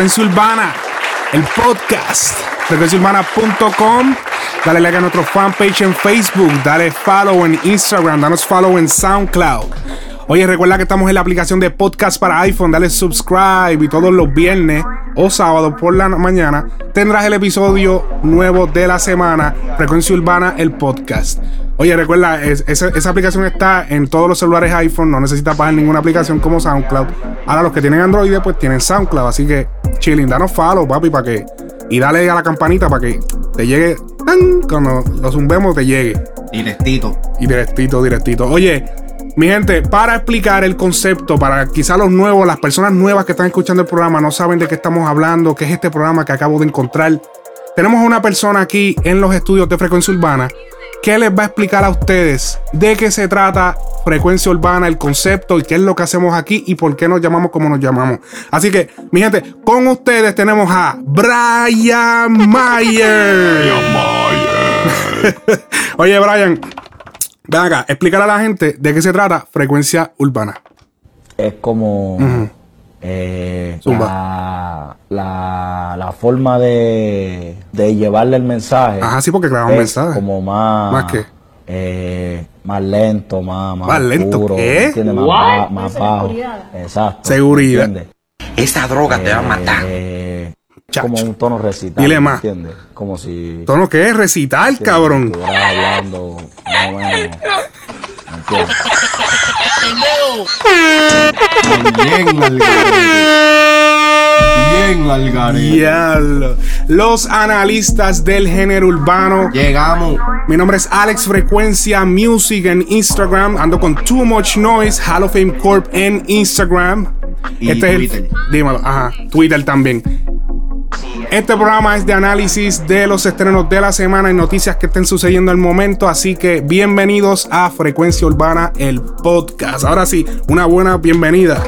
Frecuencia Urbana, el podcast. Frecuenciaurbana.com. Dale like a nuestro fanpage en Facebook. Dale follow en Instagram. Danos follow en SoundCloud. Oye, recuerda que estamos en la aplicación de podcast para iPhone. Dale subscribe y todos los viernes o sábados por la mañana tendrás el episodio nuevo de la semana. Frecuencia Urbana, el podcast. Oye, recuerda, esa, aplicación está en todos los celulares iPhone. No necesitas bajar ninguna aplicación como SoundCloud. Ahora, los que tienen Android, pues tienen SoundCloud. Así que, chilling, danos follow, papi, para que. Y dale a la campanita para que te llegue. Cuando lo zumbemos, te llegue. Directito. Y directito, directito. Oye, mi gente, para explicar el concepto, para quizá los nuevos, las personas nuevas que están escuchando el programa no saben de qué estamos hablando, qué es este programa que acabo de encontrar. Tenemos una persona aquí en los estudios de Frecuencia Urbana que les va a explicar a ustedes de qué se trata Frecuencia Urbana, el concepto y qué es lo que hacemos aquí y por qué nos llamamos como nos llamamos. Así que, mi gente, con ustedes tenemos a Brian Mayer. Brian Mayer. Oye, Brian, Ven acá, explicar a la gente de qué se trata frecuencia urbana. Es como eh, la, la, forma de, de, llevarle el mensaje. Ajá, sí, porque claro, un mensaje. Como más. ¿Más qué? Eh, más lento, más, más, ¿Más lento ¿qué? Más, más, bajo. Exacto. Seguridad. Esta droga te va a matar. Eh, como un tono recital. Dile más. ¿Entiendes? Como si. ¿Tono qué es? Recital, cabrón. hablando. No, bueno, Bien, Bien, Algarete. Diablo. Los analistas del género urbano. Llegamos. Mi nombre es Alex Frecuencia Music en Instagram. Ando con Too Much Noise, Hall of Fame Corp en Instagram. Y este Twitter. dímelo, ajá. Twitter también. Este programa es de análisis de los estrenos de la semana y noticias que estén sucediendo al momento. Así que bienvenidos a Frecuencia Urbana, el podcast. Ahora sí, una buena bienvenida.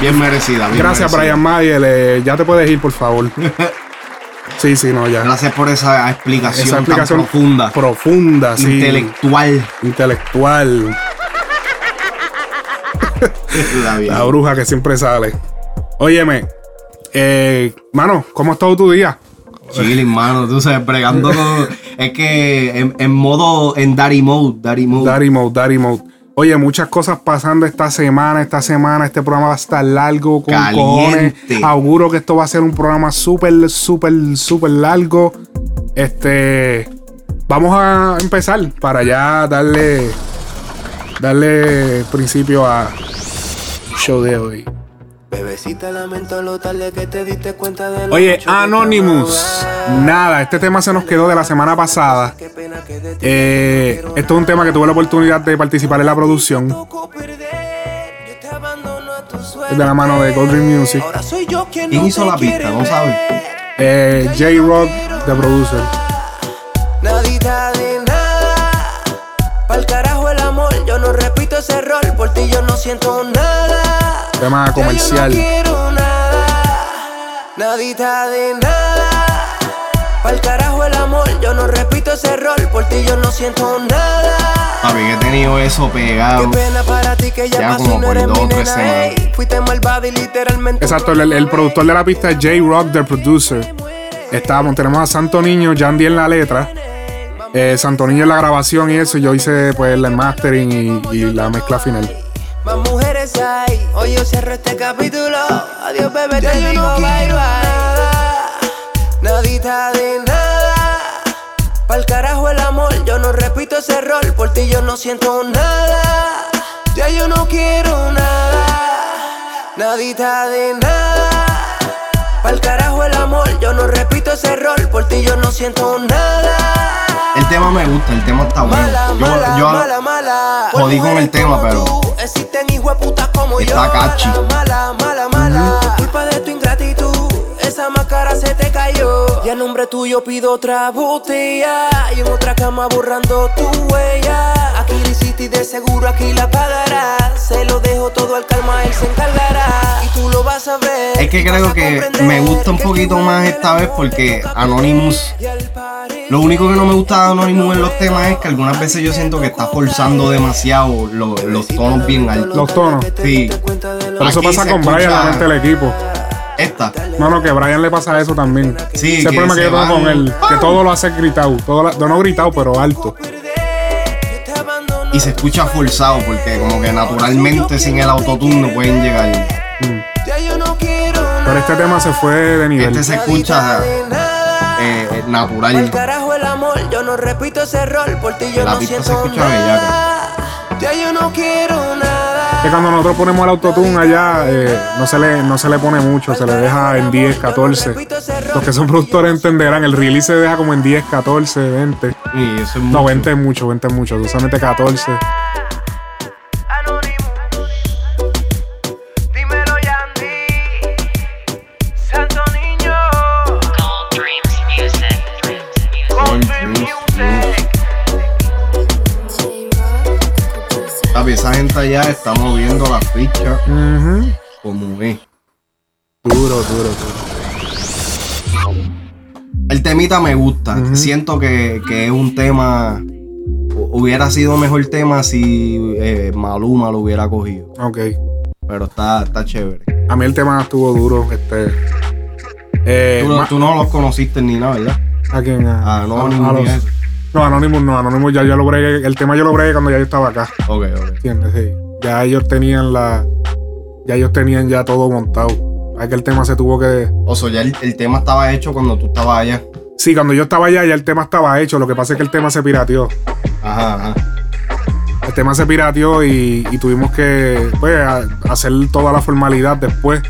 Bien merecida. Gracias, Brian Mayer. ya te puedes ir, por favor. Sí, sí, no, ya. Gracias por esa explicación, esa explicación profunda. Profunda, sí. Intelectual. Intelectual. la bruja que siempre sale. Óyeme, eh, mano, ¿cómo ha estado tu día? Chilling, mano, tú sabes, bregando Es que en, modo, en daddy mode, daddy mode. Daddy mode, daddy mode. Oye, muchas cosas pasando esta semana. Esta semana este programa va a estar largo, con cojones. Auguro que esto va a ser un programa súper, súper, súper largo. Este. Vamos a empezar para ya darle. Darle principio a show de hoy. Bebecita, lamento lo tarde que te diste cuenta de Oye, Anonymous. Nada, este tema se nos quedó de la semana pasada. Eh, esto es un tema que tuve la oportunidad de participar en la producción. Es de la mano de Golden Music. ¿Quién hizo la pista? No sabes. Eh, J-Rock, The Producer. Nadita de nada. Pa'l carajo el amor, yo no repito ese rol. Por ti yo no siento nada tema comercial. No quiero nada, nadita de nada. Pa'l carajo el amor, yo no repito ese rol, por ti yo no siento nada. Papi, que he tenido eso pegado. Qué pena para ti que ya, ya como por dos o tres semanas. Fuiste malvado y literalmente. Exacto, el, el, productor de la pista es J-Rock, the producer. Estábamos, tenemos a Santo Niño, Jandy en la letra. Eh, Santo Niño en la grabación y eso. Yo hice pues el mastering y, y la mezcla final. Hoy yo cierro este capítulo. Adiós, bebé, te digo bye bye. Nadita de nada. Pa'l carajo el amor. Yo no repito ese rol. Por ti yo no siento nada. Ya yo no quiero nada. Nadita de nada. Pa'l carajo el amor. Yo no repito ese rol. Por ti yo no siento nada. El tema me gusta, el tema está bueno. Mala, Yo, mala, yo mala, mala. jodí con el tema, como pero tú, Existen hijueputas como yo. está catchy. Mala, mala, mala. Por culpa de tu ingratitud, esa máscara se te cayó. Y a nombre tuyo pido otra botella. Y en otra cama borrando tu huella. Aquí la hiciste y de seguro aquí la pagarás. Se lo dejo todo al calma, él se encargará. Y tú lo vas a ver. Es que creo que me gusta un poquito más esta vez porque Anonymous. Lo único que no me gusta de Anonymous en los temas es que algunas veces yo siento que está forzando demasiado lo- los tonos bien altos. Los tonos. Sí. Pero eso pasa con Brian, la mente del equipo. Esta. No, no, que a Brian le pasa eso también. Sí, Ese que problema que yo tengo con él, que todo lo hace gritado. Todo la- no gritado, pero alto. Y se escucha forzado porque como que naturalmente sin el autotune no pueden llegar. Ya yo no quiero Pero este tema se fue de nivel. Este se escucha eh, eh, Al natural. carajo el amor, yo no repito ese rol, por ti yo La no pista se escucha nada. Ya yo no quiero nada. Que cuando nosotros ponemos el autotune allá, eh, no, se le, no se le pone mucho, se le deja en 10, 14. Los que son productores entenderán, el release se deja como en 10, 14, 20. Y eso es No, mucho. 20 es mucho, 20 es mucho. Usualmente 14. Papi, esa gente allá está moviendo la ficha Ujú. como es. Duro, duro, duro. El temita me gusta. Siento que, que es un tema. hu- Hubiera sido mejor tema si eh, Maluma lo hubiera cogido. Ok. Pero está, está chévere. A mí el tema estuvo duro. Este. Eh, Tú, no- tú no los conociste ni nada, ¿verdad? ¿A quién? A, Ah, Anonymous a ni los-. No, Anonymous no. Anonymous ya yo lo bregué. El tema yo lo bregué cuando ya yo estaba acá. Ok, ok. ¿Entiendes? Sí. Ya ellos tenían la. Ya ellos tenían ya todo montado. Es que el tema se tuvo que. O sea, ya el, el tema estaba hecho cuando tú estabas allá. Sí, cuando yo estaba allá ya el tema estaba hecho. Lo que pasa es que el tema se pirateó. Ajá, ajá. El tema se pirateó y, y tuvimos que pues, a- hacer toda la formalidad después.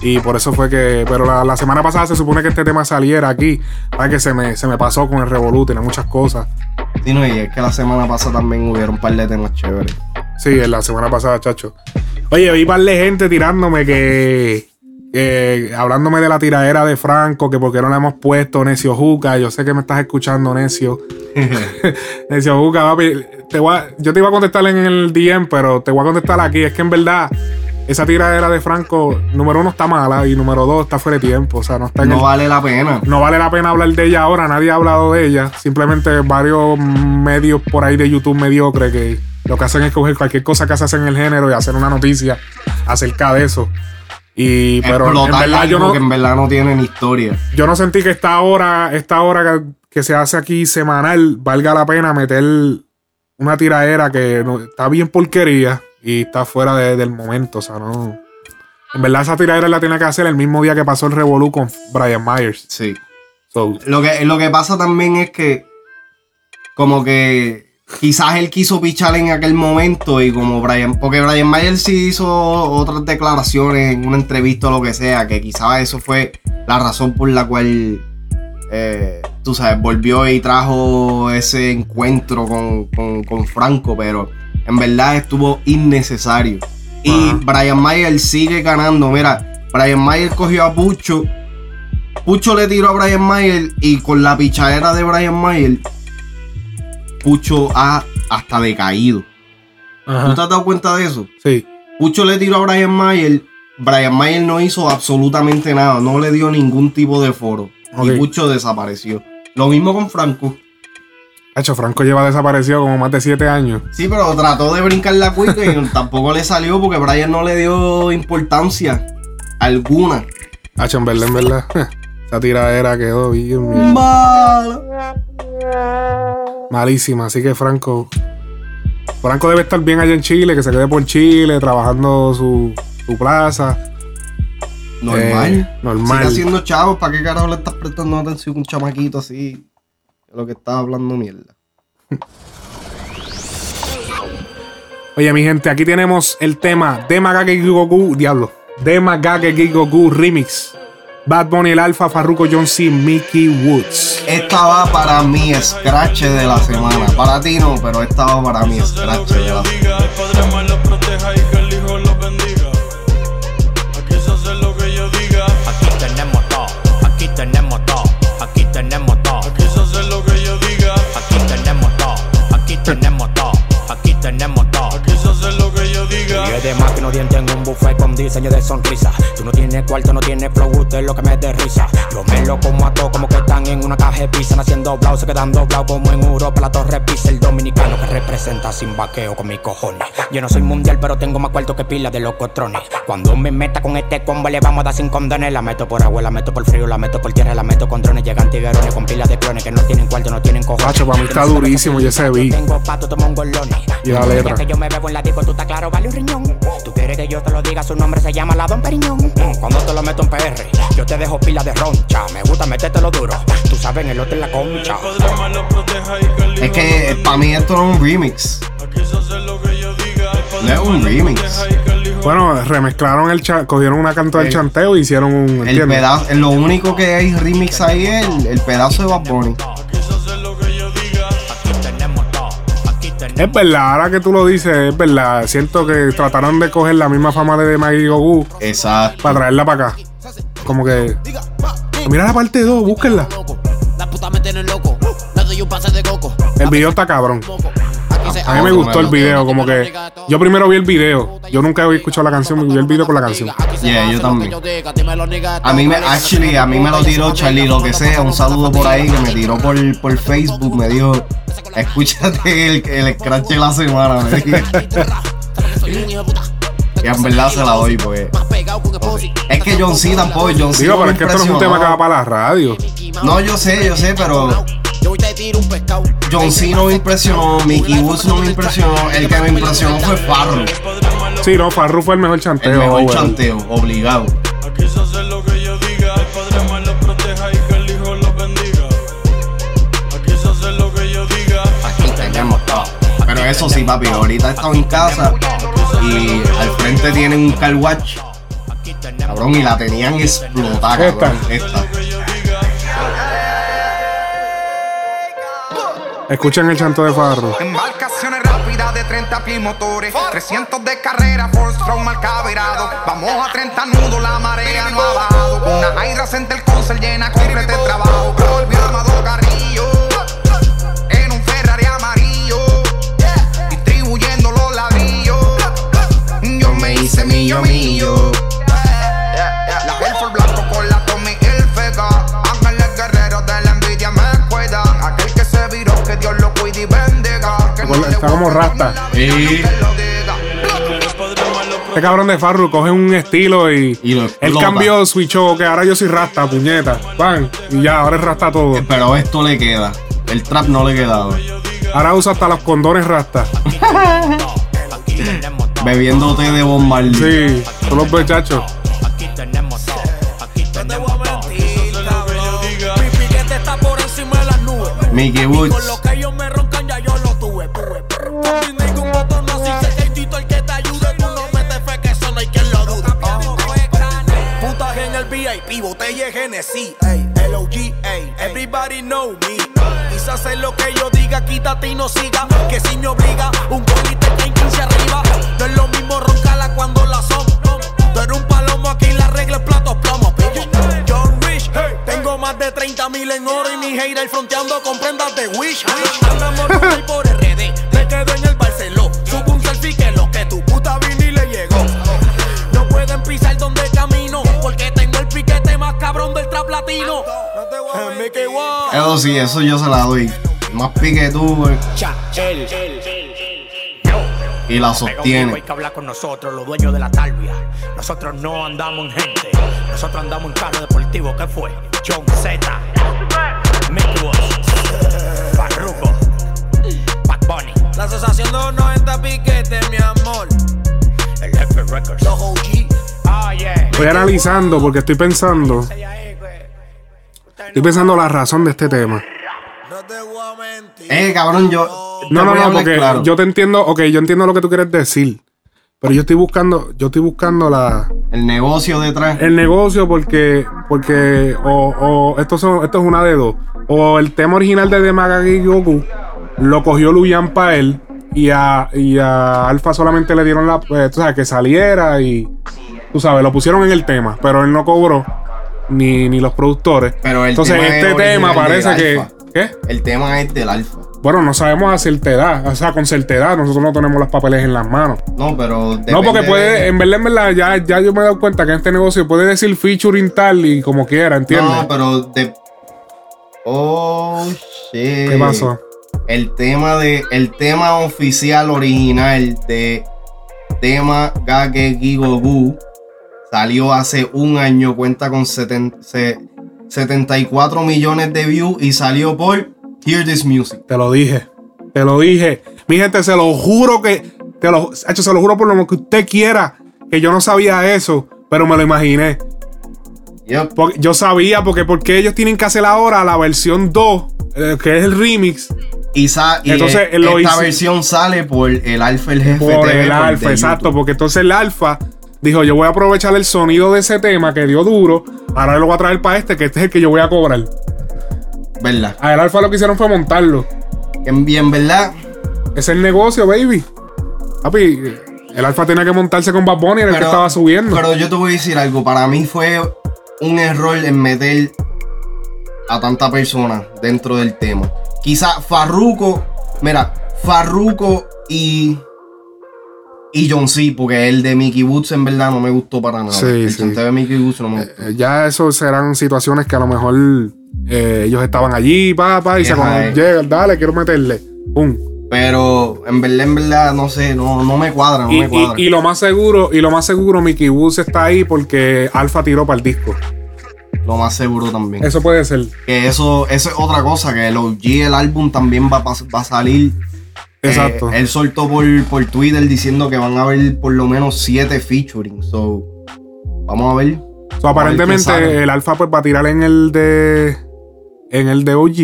Y por eso fue que. Pero la, la semana pasada se supone que este tema saliera aquí. Para que se me, se me pasó con el Revolut, tenía muchas cosas. Sí, no, y es que la semana pasada también hubieron un par de temas chéveres. Sí, en la semana pasada, chacho. Oye, vi par de gente tirándome que. Que- hablándome de la tiradera de Franco, que porque no le hemos puesto Necio Juca. Yo sé que me estás escuchando, Necio. Necio Juca, papi. Te voy a- yo te iba a contestar en el DM, pero te voy a contestar aquí. Es que en verdad, esa tiradera de Franco, número uno, está mala y número dos, está fuera de tiempo. O sea, no está en No el- vale la pena. no vale la pena hablar de ella ahora, nadie ha hablado de ella. Simplemente varios medios por ahí de YouTube mediocre que lo que hacen es coger cualquier cosa que se hace en el género y hacer una noticia acerca de eso. Y pero en verdad yo no, que en verdad no tienen historia. yo no sentí que esta hora, esta hora que, que se hace aquí semanal valga la pena meter una tiradera que no- está bien porquería y está fuera de- del momento. O sea, no. En verdad, esa tiradera la tiene que hacer el mismo día que pasó el Revolu con Brian Myers. Sí. So, Lo que, lo que pasa también es que, como que quizás él quiso pichar en aquel momento y como Brian, porque Brian Mayer sí hizo otras declaraciones en una entrevista o lo que sea, que quizás eso fue la razón por la cual, eh, tú sabes, volvió y trajo ese encuentro con, con- con Franco, pero en verdad estuvo innecesario. Y. Brian Mayer sigue ganando. Mira, Brian Mayer cogió a Pucho. Pucho le tiró a Brian Mayer y con la pichadera de Brian Mayer, Pucho ha hasta decaído. ajá. ¿Tú te has dado cuenta de eso? Sí. Pucho le tiró a Brian Mayer. Brian Mayer no hizo absolutamente nada, no le dio ningún tipo de foro. Y Pucho desapareció. Lo mismo con Franco. hecho, Franco lleva desaparecido como más de siete años. Sí, pero trató de brincar la cuica y tampoco le salió porque Brian no le dio importancia alguna. Hacho, en verdad, en verdad. Esa tiradera quedó bien, Mala. malísima. Así que Franco. Franco debe estar bien allá en Chile, que se quede por Chile, trabajando su, su plaza. Normal. Eh, normal. Sigue haciendo chavos. ¿Para qué carajo le estás prestando atención a un chamaquito así? Lo que estaba hablando mierda. Oye, mi gente, aquí tenemos el tema de Magake Goku, diablo, de Magake Goku Remix. Bad Bunny, el Alfa, Farruko, John C, Mickey Woods. Esta va para mi scratch de la semana. Para ti no, pero esta va para mi scratch de la semana. De máquina diente en un buffet con diseño de sonrisa. Tú no tienes cuarto, no tienes flow, usted es lo que me dé risa. Yo me lo como a todo como que están en una caja de pizza, haciendo blau, se quedan doblados como en Europa, la torre pisa, el dominicano que representa sin vaqueo con mis cojones. Yo no soy mundial, pero tengo más cuarto que pila de los cotrones. Cuando me meta con este combo, le vamos a dar sin condones. La meto por agua, la meto por frío, la meto por tierra, la meto con drones. Llegan tiguerones con pilas de clones que no tienen cuarto, no tienen cojones. Macho, para mí está durísimo, ese yo beat. Tengo pato, tomo un golone. Y la Ya letra. que yo me bebo en la disco, tú estás claro, vale un riñón. Tú quieres que yo te lo diga, su nombre se llama la Don Periñón. Cuando te lo meto en PR, yo te dejo pila de roncha. Me gusta metértelo duro. Tú sabes, en el otro en la concha. Es que para mí esto no es un remix. No es un remix. Bueno, remezclaron el cha- cogieron una canto del El- chanteo y hicieron un. El pedazo, lo único que hay remix ahí es el, el pedazo de Bad Bunny. Es verdad, ahora que tú lo dices, es verdad. Siento que trataron de coger la misma fama de Maggie Goku Exacto. para traerla para acá. Como que. Mira la parte 2, búsquenla. La puta me tienen loco. Le doy un pase de coco. El video está cabrón. A mí me gustó el video, como que. Yo primero vi el video. Yo nunca había escuchado la canción, vi el video con la canción. Yeah, yo también. A mí me, actually, a mí me lo tiró Charlie, lo que sea, un saludo por ahí que me tiró por, por Facebook, me dijo, escúchate el, el scratch de la semana, me dijo. Y en verdad se la doy, pues. Es que John C tampoco, John C Digo, pero es que esto no es un tema que va para la radio. No, yo sé, yo sé, pero Yo te tiro un pescado. John C no me impresionó, Mickey Woods no me impresionó, el que me impresionó fue Farro, Sí, no, Farru fue el mejor chanteo. el mejor bueno. chanteo, obligado. aquí se hace lo que yo diga, el Padre más los proteja y que el Hijo los bendiga. Aquí se hace lo que yo diga, Aquí tenemos todo. Pero eso sí, papi, ahorita he estado en casa y al frente tienen un car watch, cabrón, y la tenían explotada, cabrón. Esta. Escuchen el chanto de Farru. Embarcaciones rápidas de 30 pies motores 300 de carrera, full stroke malcaberado Vamos a 30 nudos, la marea no ha bajado. Una Hydra Center Concert llena completa de trabajo Volvió Amado Carrillo En un Ferrari amarillo Distribuyendo los ladrillos. Yo me hice millo millo que Dios lo cuide y bendiga Está como rasta. Este cabrón de Farru coge un estilo y, Y lo él cambió, switchó, que ahora yo soy rasta, puñeta. Van, y ya, ahora es rasta todo. Pero esto le queda. El trap no le quedaba. Ahora usa hasta los condones rasta. Aquí tenemos todo. Bebiendo té de bombardí. Sí, son los muchachos. Aquí tenemos todo. Aquí tenemos todo. Mi piquete está por encima de las nubes. Mickey Woods. De Genesis. Ey, LOG, everybody know me. Quizás es lo que yo diga, quítate y no siga. Que si me obliga, un gol y te caen 15 arriba. No es lo mismo roncarla cuando la somos. Tú eres un palomo, aquí la regla es platos plomo. John Rich, tengo más de 30 mil en oro y mi hater fronteando con prendas de Wish. Andamos por RD, me quedo en cabrón del trap latino. Mickey. Eso sí, eso yo se la doy. Más pique tú. Y la Hay sostiene. que hablar con nosotros, los dueños de la talvia. Nosotros no andamos en gente. Nosotros andamos en carro deportivo. ¿Qué fue? John Z. Mick Woods. Farruko. Bad Bunny. La asociación de los 90 piquetes, mi amor. El Jefe Records. Los OG. Estoy analizando porque estoy pensando. Estoy pensando la razón de este tema. No te voy a mentir. Eh, cabrón, yo. No, no, no, porque claro. yo te entiendo, ok, yo entiendo lo que tú quieres decir. Pero yo estoy buscando, yo estoy buscando la, El negocio detrás. el negocio porque, porque, o, o esto, son, esto es una de dos. O el tema original de Demagagi Goku lo cogió Luyan para él y a, y a Alfa solamente le dieron la, pues, tú sabes, que saliera y, tú sabes, lo pusieron en el tema, pero él no cobró ni, ni los productores. Pero el Entonces tema es este tema parece que, Alfa. ¿qué? El tema es del alfa. Bueno, no sabemos a certedad, o sea, con certedad, nosotros no tenemos los papeles en las manos. No, pero. No, porque puede, de- en verdad, en verdad, ya, ya yo me he dado cuenta que en este negocio puede decir featuring tal y como quiera, ¿entiendes? No, pero de. Oh, shit. ¿Qué pasó? El tema de. El tema oficial original de tema Gage Gigogu salió hace un año, cuenta con seten- se- 74 millones de views y salió por Hear This Music. Te lo dije. Te lo dije. Mi gente, se lo juro que. Te lo, hecho, se lo juro por lo que usted quiera. Que yo no sabía eso. Pero me lo imaginé. Yep. Porque yo sabía porque, porque ellos tienen que hacer ahora la versión 2. eh, que es el remix. Y, Entonces, e- lo esta versión sale por el Alfa el Jefe Por TV, el alfa, exacto. Porque entonces el alfa dijo: Yo voy a aprovechar el sonido de ese tema que dio duro. Ahora lo voy a traer para este, que este es el que yo voy a cobrar. ¿Verdad? A el alfa lo que hicieron fue montarlo. En bien, ¿verdad? Es el negocio, baby. Papi, el alfa tenía que montarse con Bad Bunny, era el que estaba subiendo. Pero yo te voy a decir algo. Para mí fue un error en meter a tanta persona dentro del tema. Quizá Farruko, mira, Farruko y y John C, porque el de Mickey Woods en verdad no me gustó para nada. Sí, el sí. de Mickey Woods no me gustó. Eh, ya eso serán situaciones que a lo mejor eh, ellos estaban allí, papá, y se eh. llegan, dale, quiero meterle. Pum. Pero en verdad, en verdad, no sé, no, no me cuadra, no Y, me cuadra. y- y lo más seguro, y lo más seguro, Mickey Woods está ahí porque Alfa tiró para el disco. Lo más seguro también. Eso puede ser. Que eso, eso es otra cosa, que el OG, el álbum también va a salir. Exacto. Eh, él soltó por, por Twitter diciendo que van a haber por lo menos siete featuring. So, vamos a ver. So, aparentemente el Alfa pues va a tirar en el de en el de OG.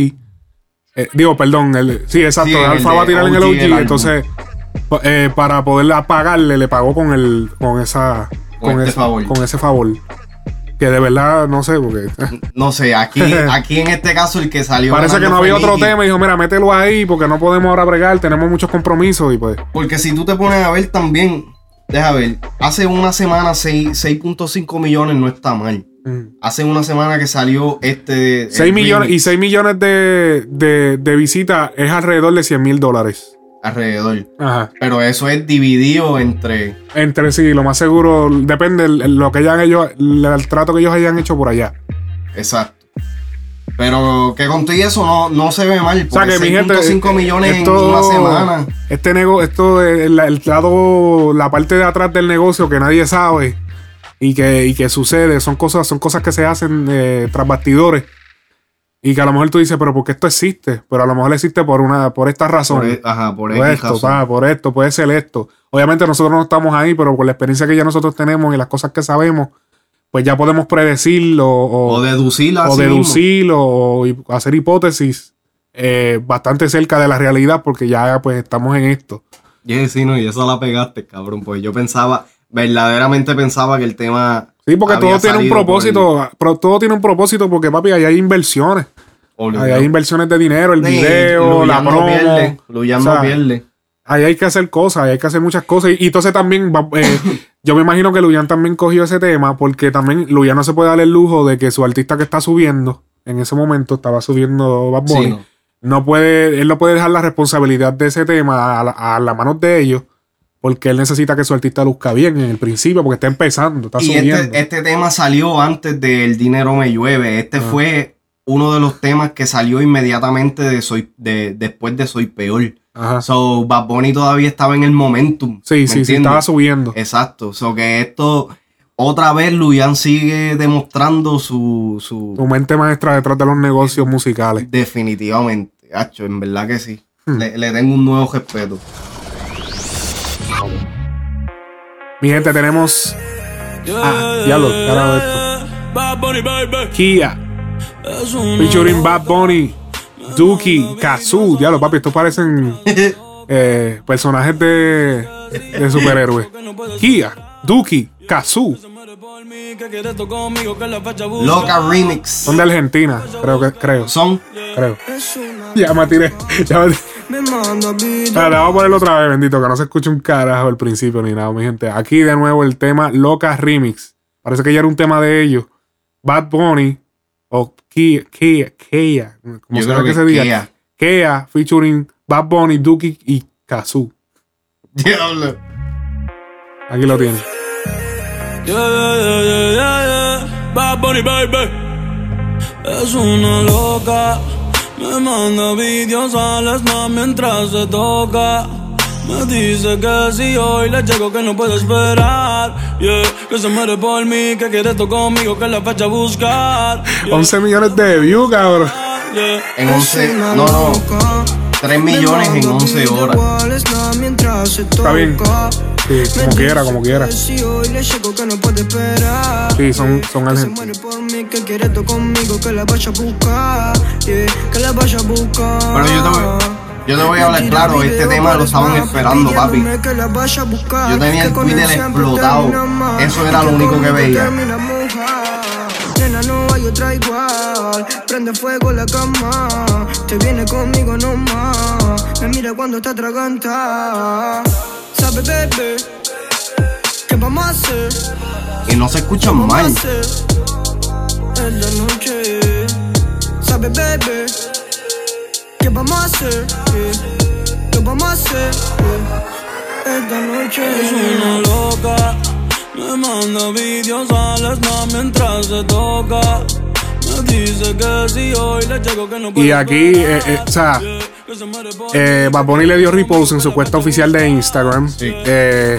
Eh, digo, perdón, el, sí, exacto. Sí, el el Alfa va a tirar en el OG, el entonces, eh, para poderla pagarle, le pagó con el con esa Con este ese, favor. con ese favor. Que de verdad no sé, porque No sé, aquí, aquí en este caso el que salió. parece que no había otro tema. Y dijo, mira, mételo ahí porque no podemos ahora bregar, tenemos muchos compromisos y pues. Porque si tú te pones a ver también, deja ver, hace una semana seis- 6.5 millones no está mal. mm. Hace una semana que salió este. el 6 millones y remix 6 millones de, de, de visitas es alrededor de 100 mil dólares. Alrededor. Ajá. Pero eso es dividido entre. Entre sí, lo más seguro, depende el- lo que hayan ellos, el, trato que ellos hayan hecho por allá. Exacto. Pero que con todo y eso no, no se ve mal. O sea que mi gente. 6.5 millones esto- en una semana. Este negocio, esto, el, el lado, la parte de atrás del negocio que nadie sabe y que, y que sucede, son cosas, son cosas que se hacen eh, tras bastidores. Y que a lo mejor tú dices, pero ¿por qué esto existe? Pero a lo mejor existe por una, por esta razón. Por, e- ajá, por, Por esto, razón. pa, por esto, puede ser esto. Obviamente nosotros no estamos ahí, pero por la experiencia que ya nosotros tenemos y las cosas que sabemos, pues ya podemos predecirlo o, O deducir o así mismo. deducir o hacer hipótesis eh, bastante cerca de la realidad porque ya pues estamos en esto. Y sí, no, y eso la pegaste, cabrón. Pues yo pensaba, verdaderamente pensaba que el tema. Sí, porque todo tiene un propósito, pero todo tiene un propósito porque papi, ahí hay inversiones. Obligado. Ahí hay inversiones de dinero, el Sí, video, la promo. pierde, Luyan O no sea, pierde. Ahí hay que hacer cosas, ahí hay que hacer muchas cosas. Y, y entonces también, eh, yo me imagino que Luyan también cogió ese tema porque también Luyan no se puede dar el lujo de que su artista que está subiendo, en ese momento estaba subiendo Bad Bunny, Sí, no. no puede, él no puede dejar la responsabilidad de ese tema a la, a la manos de ellos porque él necesita que su artista luzca bien en el principio porque está empezando, está Y subiendo. este, este tema salió antes del Dinero Me Llueve. Este Ah. fue uno de los temas que salió inmediatamente de Soy, de, después de Soy Peor. Ajá. So, Bad Bunny todavía estaba en el momentum. Sí, ¿me sí, sí, estaba subiendo. Exacto. So que esto, otra vez Luyan sigue demostrando su, su Su mente maestra detrás de los negocios musicales. definitivamente. Hacho, en verdad que sí. Hmm. Le, le tengo un nuevo respeto. Mi gente, tenemos. Ah, diablo, carajo esto. Bad Bunny, baby. Kia, featuring Bad Bunny, Duki, Kazoo. Diablo, papi, estos parecen eh, personajes de, de superhéroes. Kia, Duki, Kazoo. Loca Remix. Son de Argentina, creo que, creo. Son. Creo. Ya me tiré. Ya me tiré. Espérate, vamos a ponerlo otra vez, bendito, que no se escuche un carajo al principio ni nada, mi gente. Aquí de nuevo el tema Loca Remix. Parece que ya era un tema de ellos. Bad Bunny o Kia, Kia, Kia, como Yo sea creo que que se diga. Kia. Kia featuring Bad Bunny, Duki y Kazoo. Diablo. Aquí lo tienen. Yeah, yeah, yeah, yeah, yeah, yeah. Bad Bunny, baby. Es una loca. Me manda vídeos al snap mientras se toca. Me dice que si hoy le llego que no puede esperar. Yeah, que se muere por mí, que quiere esto conmigo, que la fecha a buscar. Yeah, 11 millones de views, cabrón. yeah. En 11. No, no. 3 millones en 11 horas. Está bien. Sí, como quiera, como quiera. Sí, son, son argentinos. Pero yo te voy, yo te voy a hablar claro, este tema lo estaban esperando, papi. Yo tenía el Twitter explotado. Eso era lo único que veía. termina mojar. Nena, no hay otra igual. Prende fuego la cama. Te viene conmigo nomás. Me mira cuando está atragantada. Sabe, bebé. ¿Qué vamos a hacer? Y no se escuchan ¿Qué vamos a mal. hacer? En la noche. Sabe, bebé. ¿Qué vamos a hacer? ¿Qué vamos a hacer? Esta noche. Es una loca. Me manda vídeos al snap mientras se toca. Me dice que si hoy le llego que no puede Y aquí, eh, eh, o sea, eh, Bad Bunny le dio repost en su cuenta oficial de Instagram. Eh,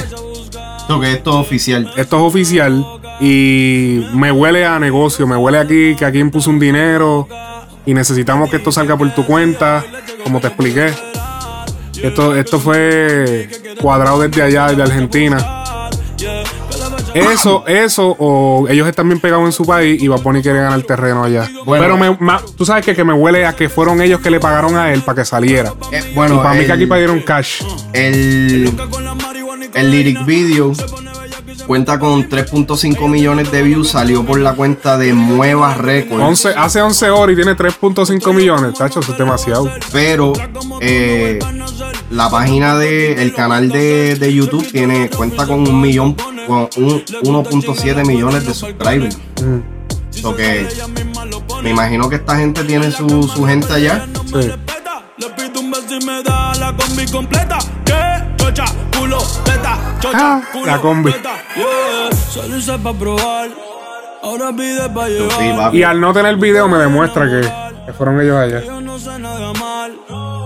Esto que esto es oficial. esto es oficial y me huele a negocio, me huele aquí que aquí puso un dinero y necesitamos que esto salga por tu cuenta, como te expliqué. Esto, esto fue cuadrado desde allá, desde Argentina. Eso, eso, o ellos están bien pegados en su país y Bad Bunny quiere ganar terreno allá. Bueno. Pero me, ma- tú sabes que, que me huele a que fueron ellos que le pagaron a él para que saliera. Eh, y bueno, para mí que aquí el, pidieron cash. el, el lyric video cuenta con 3.5 millones de views. Salió por la cuenta de Muevas Records. 11, hace 11 horas y tiene 3.5 millones. Tacho, eso es demasiado. Pero eh, la página de el canal de, de YouTube tiene cuenta con un millón, con un 1.7 millones de subscribers. Mm, Lo que me imagino que esta gente tiene su, su gente allá. sí. Me la combi completa. Que chocha, culo, teta, chocha, Ah, culo, la combi. teta. Yeah, solo hice pa' probar. Ahora pide pa' llevar. Y al no tener video me demuestra que, que fueron ellos allá.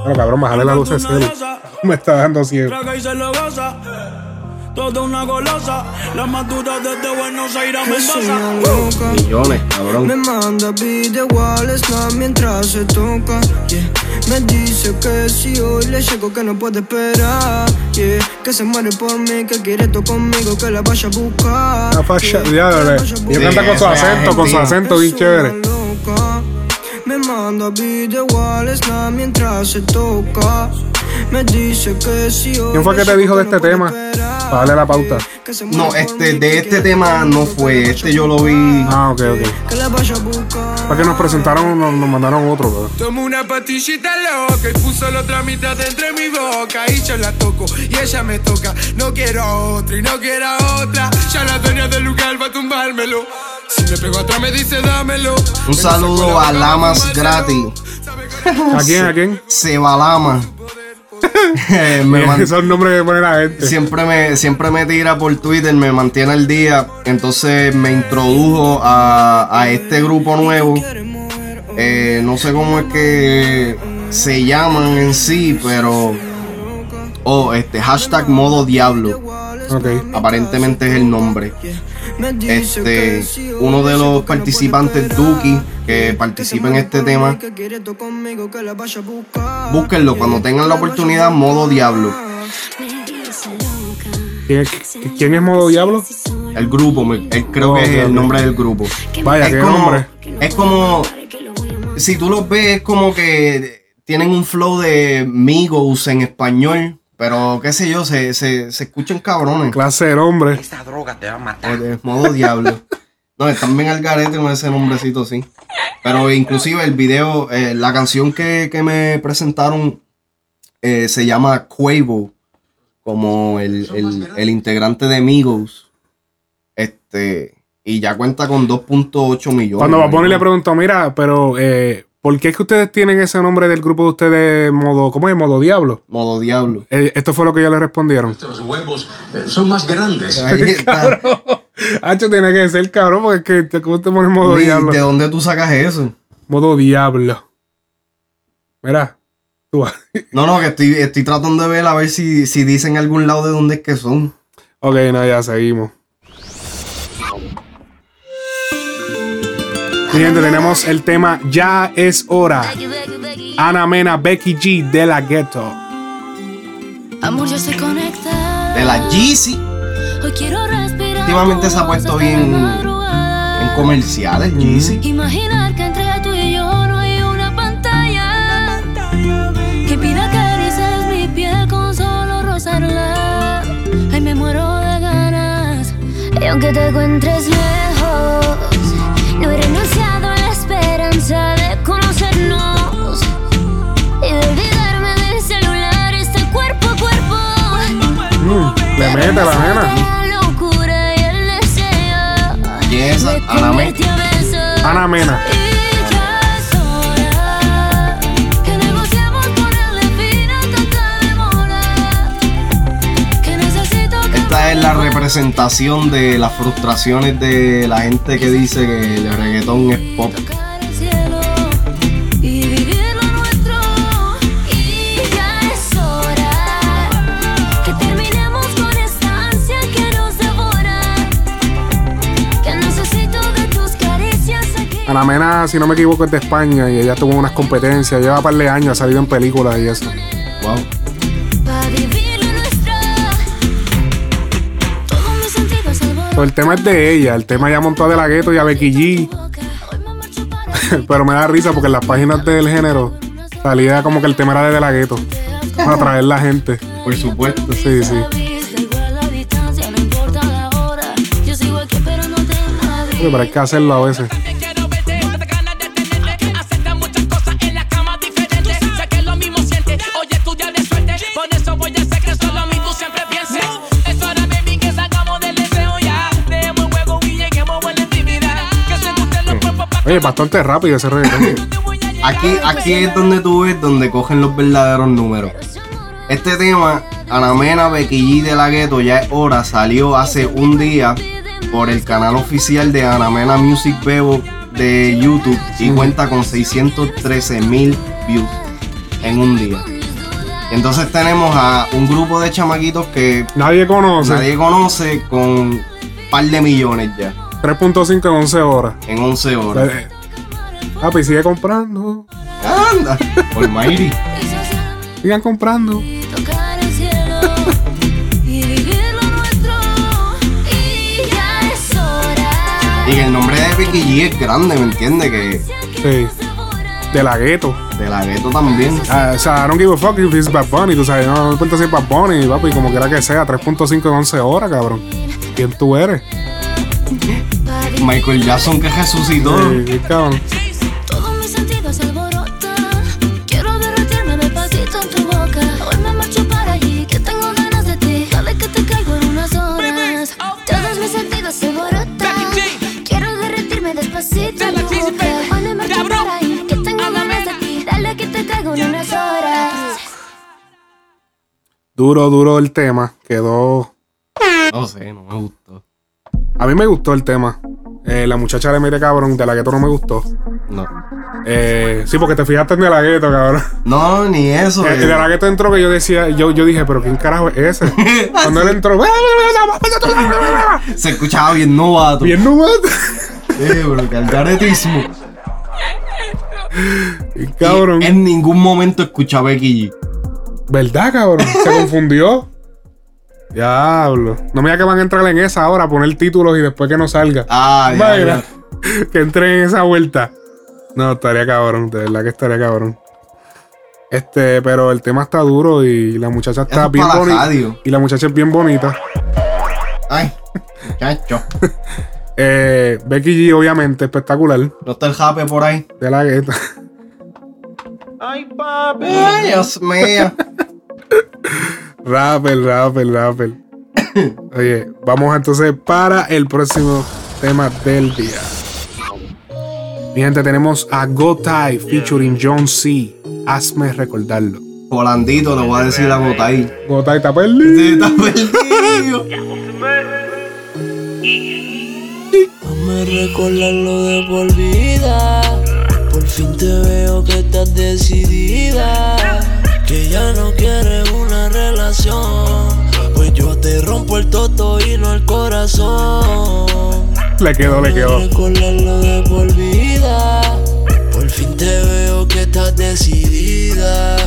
Bueno, cabrón, bájale la luz de celu. Me está dando ciego. Traga y se lo goza. Toda una golosa. La más dura desde Buenos Aires loca. Millones, Me cabrón. manda video al snap mientras se toca. Yeah. Me dice que si hoy le llego que no puede esperar. Yeah. Que se muere por mí, que quiere esto conmigo, que la vaya a buscar. La facha, Yeah. ya, bebé. vaya a Y buscar. canta con su acento, con su acento bien chévere. Me manda video al snap mientras se toca. Me dice que si hoy ¿Quién fue que te dijo de este tema? Para darle la pauta. Se No, este, de este tema no fue. Este yo lo vi. Ah, ok, ok. Para que nos presentaron, nos, nos mandaron otro, bro. Tomo una pastillita loca y puso la otra mitad entre mi boca y yo la toco y ella me toca. No quiero a otra y no quiero a otra. Ya la dueña del lugar va a tumbármelo. Si me pego atrás me dice dámelo. Un saludo a Lamas Gratis. ¿A quién? ¿A quién? Sebalama. me man- Esos nombres que pone la gente. siempre me siempre me tira por Twitter, me mantiene al día. Entonces me introdujo a, a este grupo nuevo. Eh, no sé cómo es que se llaman en sí, pero. Oh, este hashtag modo diablo. Ok. Aparentemente es el nombre. Este, uno de los participantes, Duki, que participa en este tema, búsquenlo cuando tengan la oportunidad, modo diablo. ¿Quién, es- Modo Diablo? El grupo, él creo que es el nombre del grupo. Vaya, es qué como, nombre. Es como, si tú los ves, es como que tienen un flow de Migos en español, Pero qué sé yo, se, se, se escuchan cabrones. Clase de hombre. Esa droga te va a matar. De modo diablo. No, están bien al garete con ese nombrecito, sí. Pero inclusive el video, eh, la canción que, que me presentaron eh, se llama Quavo, como el, el- el integrante de Migos. Este, y ya cuenta con 2.8 millones. Cuando Bad Bunny le preguntó, mira, pero eh, ¿por qué es que ustedes tienen ese nombre del grupo de ustedes modo, ¿cómo es? Modo Diablo. Modo Diablo. Eh, esto fue lo que ellos le respondieron. Los huevos eh, son más grandes. Ahí está. Hacho tiene que ser cabrón, porque es que ¿cómo te pones modo Luis, Diablo? ¿De dónde tú sacas eso? Modo Diablo. Mira, tú. No, no, que estoy, estoy tratando de ver a ver si, si dicen algún lado de dónde es que son. ok, no, ya seguimos. Mi gente, tenemos el tema Ya es hora. Ana Mena, Becky G de la Ghetto. Amor, yo estoy conectada. De la Yeezy. Hoy quiero respirar. Últimamente se ha puesto bien en comerciales, Yeezy. Imaginar que entre tú y yo no hay una pantalla que pida caricias mi piel con solo rozarla. Ay, me muero de ganas. Y aunque te encuentres lejos, ponerle fin a tanta demora. Que necesito que Esta es la representación de las frustraciones de la gente que dice que el reggaetón es pop. Ana Mena, si no me equivoco, es de España y ella tuvo unas competencias. Lleva un par de años, ha salido en películas y eso. Wow. Pero el tema es de ella. El tema ya montó a De La Ghetto y a Becky G. Pero me da risa porque en las páginas del género salía como que el tema era de De La Ghetto. Para atraer la gente. Por supuesto. Sí, sí. La la Pero hay que hacerlo a veces. Oye, bastante rápido ese reggaetón. Aquí, aquí es donde tú ves donde cogen los verdaderos números. Este tema, Ana Mena, Becky G de la Ghetto, ya es hora, salió hace un día por el canal oficial de Ana Mena Music Bebo de YouTube y cuenta con 613 mil views en un día. Entonces tenemos a un grupo de chamaquitos que Nadie conoce. nadie conoce con un par de millones ya 3.5 en 11 horas. en 11 horas. Eh, Papi, sigue comprando. Anda, Almighty. Sigan comprando. Tocar el cielo y vivir lo nuestro. Y ya es hora. Y que el nombre de Becky G es grande, ¿me entiendes? Que Sí. De la gueto. de la Ghetto también. Ah, o sea, I don't give a fuck if it's Bad Bunny. Tú sabes, no, no me importa si es Bad Bunny, papi, como quiera que sea. 3.5 en 11 horas, cabrón. ¿Quién tú eres? Michael Jackson que resucitó. Sí, sí, cabrón. Todos mis sentidos se alborotan. Quiero derretirme despacito en tu boca. Hoy me marcho para allí, que tengo ganas de ti. Dale que te caigo en unas horas. Todos mis sentidos se alborotan. Quiero derretirme despacito en tu boca. Hoy me marcho para allí, que tengo ganas de ti. Dale que te caigo en unas horas. Duro, duro el tema. Quedó. No sé, no me gustó. A mí me gustó el tema. Eh, la muchacha de Mire Cabrón, de la gueto no me gustó. No. Eh, sí, porque te fijaste en de la gueto, cabrón. No, ni eso. Eh, eh. de la gueto entró que yo decía, yo, yo dije, pero ¿quién carajo es ese? Cuando él entró, Se escuchaba bien novato. bien novato. Eh, bro, que al garetismo. Y, cabrón. Y en ningún momento escuché a Becky G. ¿Verdad, cabrón? Se confundió. Diablo. No me diga que van a entrar en esa ahora, poner títulos y después que no salga. Ah, ya, Que entre en esa vuelta. No, estaría cabrón, de verdad que estaría cabrón. Este, pero el tema está duro y la muchacha está Eso bien bonita. Y la muchacha es bien bonita. Ay, muchacho. Eh, Becky G, obviamente, espectacular. ¿No está el jape por ahí? De la gueta. Ay, papi. Ay, Dios mío. Rapper, rapper, rapper. Oye, vamos entonces para el próximo tema del día. Mi gente, tenemos a Gotai featuring John C. Hazme recordarlo. Polandito, le voy a decir a Gotay. Gotai está perdido. Sí, está perdido. Hazme recordarlo de por vida. Por fin te veo que estás decidida. Que ya no quieres una relación. Pues yo te rompo el toto y no el corazón. Le quedó, le quedó. Recordarlo de por vida. Por fin te veo que estás decidida.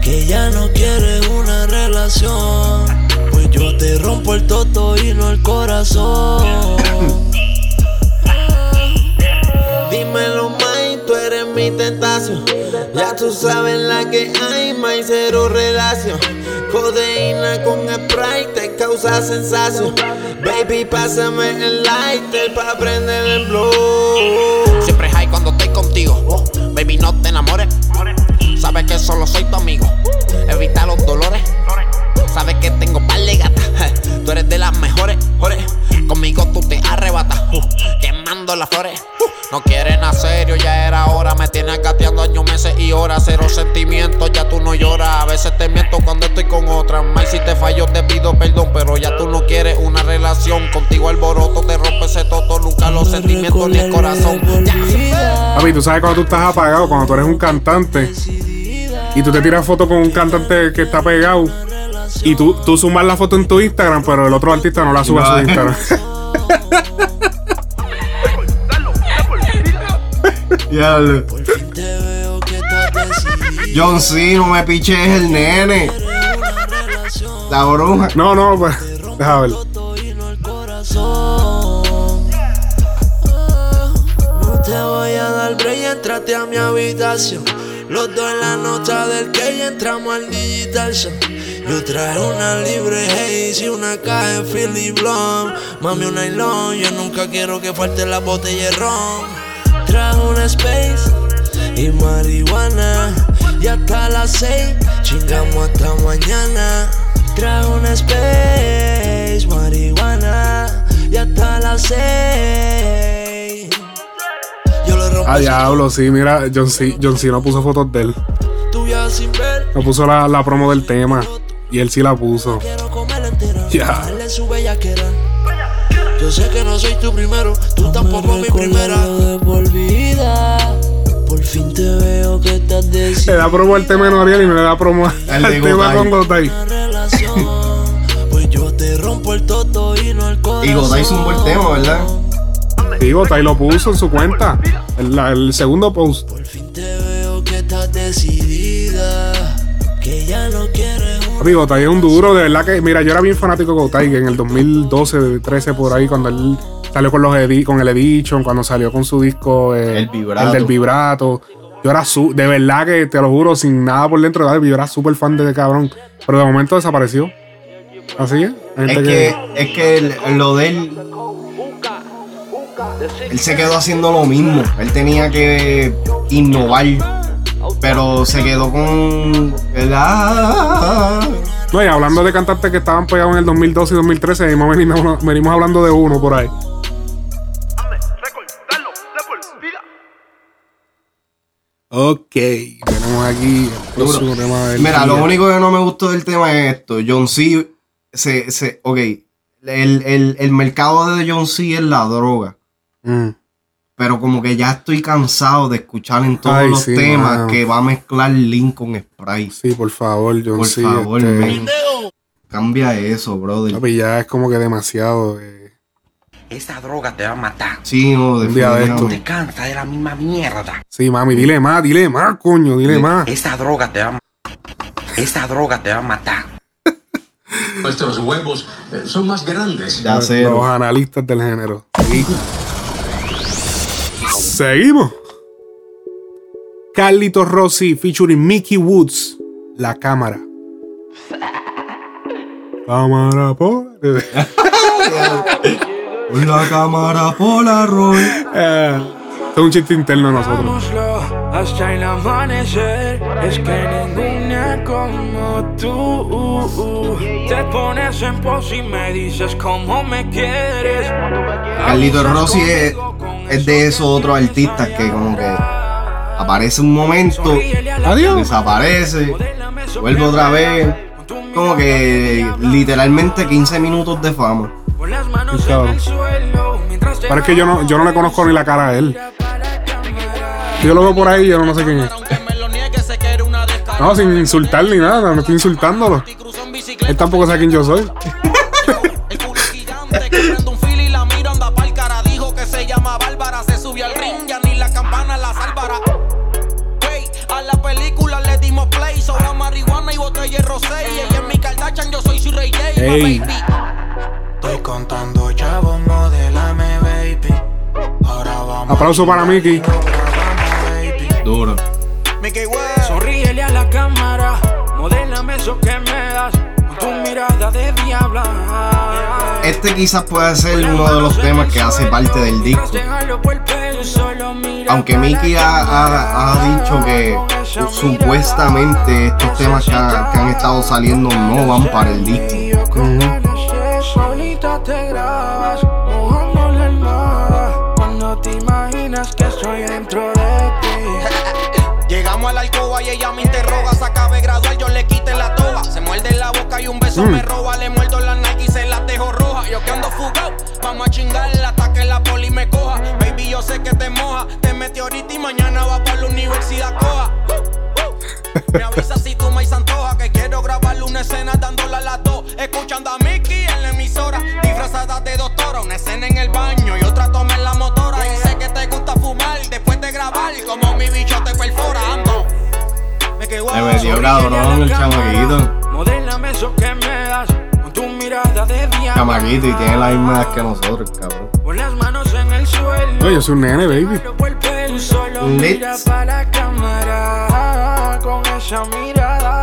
Que ya no quieres una relación. Pues yo te rompo el toto y no el corazón. Dímelo, Ya tú sabes la que hay, May, cero relación. Codeína con spray te causa sensación. Baby, pásame el lighter pa' prender el blow. Siempre high cuando estoy contigo. Baby, no te enamores. Sabes que solo soy tu amigo. Evita los dolores. Sabes que tengo par de gatas. Tú eres de las mejores. jores. Conmigo tú te arrebatas. uh, quemando las flores. uh, no quieren a serio, ya era hora. Me tienes gateando años, meses y horas. Cero sentimientos, ya tú no lloras. A veces te miento cuando estoy con otra. Más si te fallo, te pido perdón. Pero ya tú no quieres una relación. Contigo alboroto te rompe ese toto. Nunca los sentimientos ni el corazón. Papi, tú sabes cuando tú estás apagado, cuando tú eres un cantante y tú te tiras foto con un cantante que está pegado y tú, tú sumas la foto en tu Instagram, pero el otro artista no la sube a su No. Instagram. Diablo. John C, no me piches el nene. La bruja. No, no, pues. Deja ver. No te voy a dar break, entrate a mi habitación. Los dos en la noche del que y entramos al digital show. Yo traje una libre haze y una caja de Philly Blonde. Mami, un nylon, yo nunca quiero que falte la botella de ron. Traje una space y marihuana. Y hasta las seis, chingamos hasta mañana. Traje una space, marihuana. Y hasta las seis. Rompo Ah, diablo, sí, mira, John C. John C. no puso fotos de él. tu ya sin ver. No puso la, la promo del tema. Y él sí la puso. Ya. Yo sé que no soy tu primero, tú tampoco mi primera. De por vida, por fin te veo que estás Le da promo al tema de Noriel y me le da promo al tema con Gotay. Pues yo te rompo el toto y no el corazón. Y Gotay hizo un buen tema, ¿verdad? Sí, Gotay lo puso en su cuenta. El, segundo post. Te veo que estás decidida, que ya no quieres un Papi, Gotay es un duro, de verdad que, mira, yo era bien fanático de Gotay, que en el 2012, 13 por ahí, cuando él salió con los edi- con el Edition, cuando salió con su disco eh, El vibrato. del vibrato. Yo era su, de verdad que te lo juro, sin nada por dentro, ¿verdad? yo era súper fan de ese cabrón. Pero de momento desapareció. Así es. Es que, es que lo de él. Él se quedó haciendo lo mismo. Él tenía que innovar. Pero se quedó con. el ah, No, y hablando de cantantes que estaban pegados en el 2012 y 2013, venimos, venimos, venimos hablando de uno por ahí. Ok, tenemos aquí el próximo tema del Mira, lo único que no me gustó del tema es esto. John C. Se, se, ok. El, el- el mercado de John C. es la droga. Mm. Pero como que ya estoy cansado de escuchar en todos Ay, los sí, temas que va a mezclar Link con Sprite. Sí, por favor, John Por favor, este. Cambia eso, brother. papi, ya es como que demasiado. eh. Esa droga te va a matar. Sí, no, día de esto. Te cansa de la misma mierda. Sí, mami, dile más, dile más, coño, dile más. Esa droga te va a Esa droga te va a matar. Nuestros huevos eh, son más grandes. Ya sé. Los analistas del género. Sí. Seguimos. Carlito Rossi featuring Mickey Woods. La cámara. Cámara por. La cámara Polaroid. Eh, es un chiste interno de nosotros. Hasta el amanecer. Es que ninguna como tú. Te pones en pos y me dices cómo me quieres. Carlito Rossi es, es de esos otros artistas que como que aparece un momento, desaparece, vuelve otra vez. Como que literalmente 15 minutos de fama. Pero es que yo no, yo no le conozco ni la cara a él. Yo lo veo por ahí y yo no sé quién es. No, sin insultar ni nada, no estoy insultándolo. Él tampoco sabe quién yo soy. Ey. baby. Estoy contando chavos, modelame, baby. Ahora vamos. Aplauso para Mickey. Duro. Sonríele a la cámara, modélame eso que me das. Con tu mirada de diabla. Este quizás puede ser uno de los temas que hace parte del disco. Aunque Mickey ha, ha- ha dicho que supuestamente estos temas que, ha- que han estado saliendo no van para el disco. Solita te grabas, mojando la almohada. Cuando te imaginas que estoy dentro de ti. Llegamos a la alcoba y ella me interroga. Se acabe de graduar, yo le quité la toga. Se muerde la boca y un beso Mm. me roba. Le muerdo la Nike y se la dejo roja. Yo que ando fugado, vamos a chingarla hasta que la poli me coja. Baby, yo sé que te moja. Te metí ahorita y mañana va para la universidad coja. Me avisa si tú me antoja que quiero grabarle una escena dándola a las dos. Escuchando a Mickey en la emisora, disfrazada de doctora. Una escena en el baño y otra toma en la motora. Y sé que te gusta fumar después de grabar, como mi bicho te perfora. Ando. Me quedo metió cabrón el chamaquito. Modélame eso que me das. Con tu mirada de diabla. Chamaquito y tiene la misma edad que nosotros, cabrón. Con las manos en el suelo. Yo soy un nene, baby. Tú solo Lit. mira para la cámara.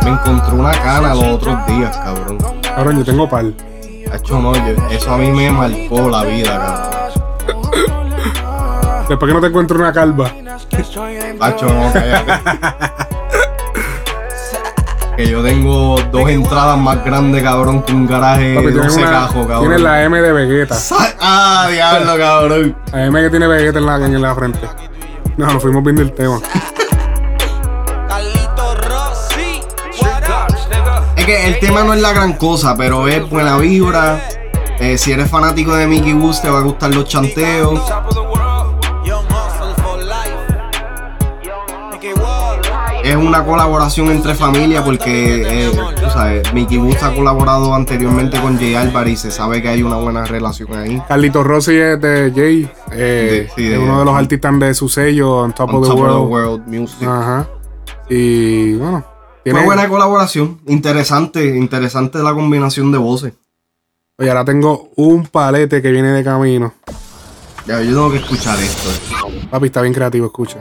Me encontró una cana los otros días, cabrón. Cabrón, yo tengo par. Hacho, no, yo- eso a mí me marcó la vida, cabrón. Después que no te encuentro una calva. Hacho, no, cállate. Que yo tengo dos entradas más grandes, cabrón, que un garaje Papi, de tienes 12 una- cajos, cabrón. Tienes la M de Vegeta. Ah, diablo, cabrón. La M que tiene Vegeta en la, en la frente. No, nos fuimos viendo el tema. Que el tema no es la gran cosa, pero es buena vibra. Eh, si eres fanático de Mickey Woods, te va a gustar los chanteos. Es una colaboración entre familia porque, eh, tú sabes, Mickey Woods ha colaborado anteriormente con Jay Álvarez y se sabe que hay una buena relación ahí. Carlito Rossi es de Jay. eh, De- sí, es uno de los artistas de su sello, On Top, On of, the Top of the World. World Music. Ajá. Y bueno. Una buena colaboración. Interesante, interesante la combinación de voces. Oye, ahora tengo un palete que viene de camino. Ya, yo tengo que escuchar esto. Papi, está bien creativo, escucha.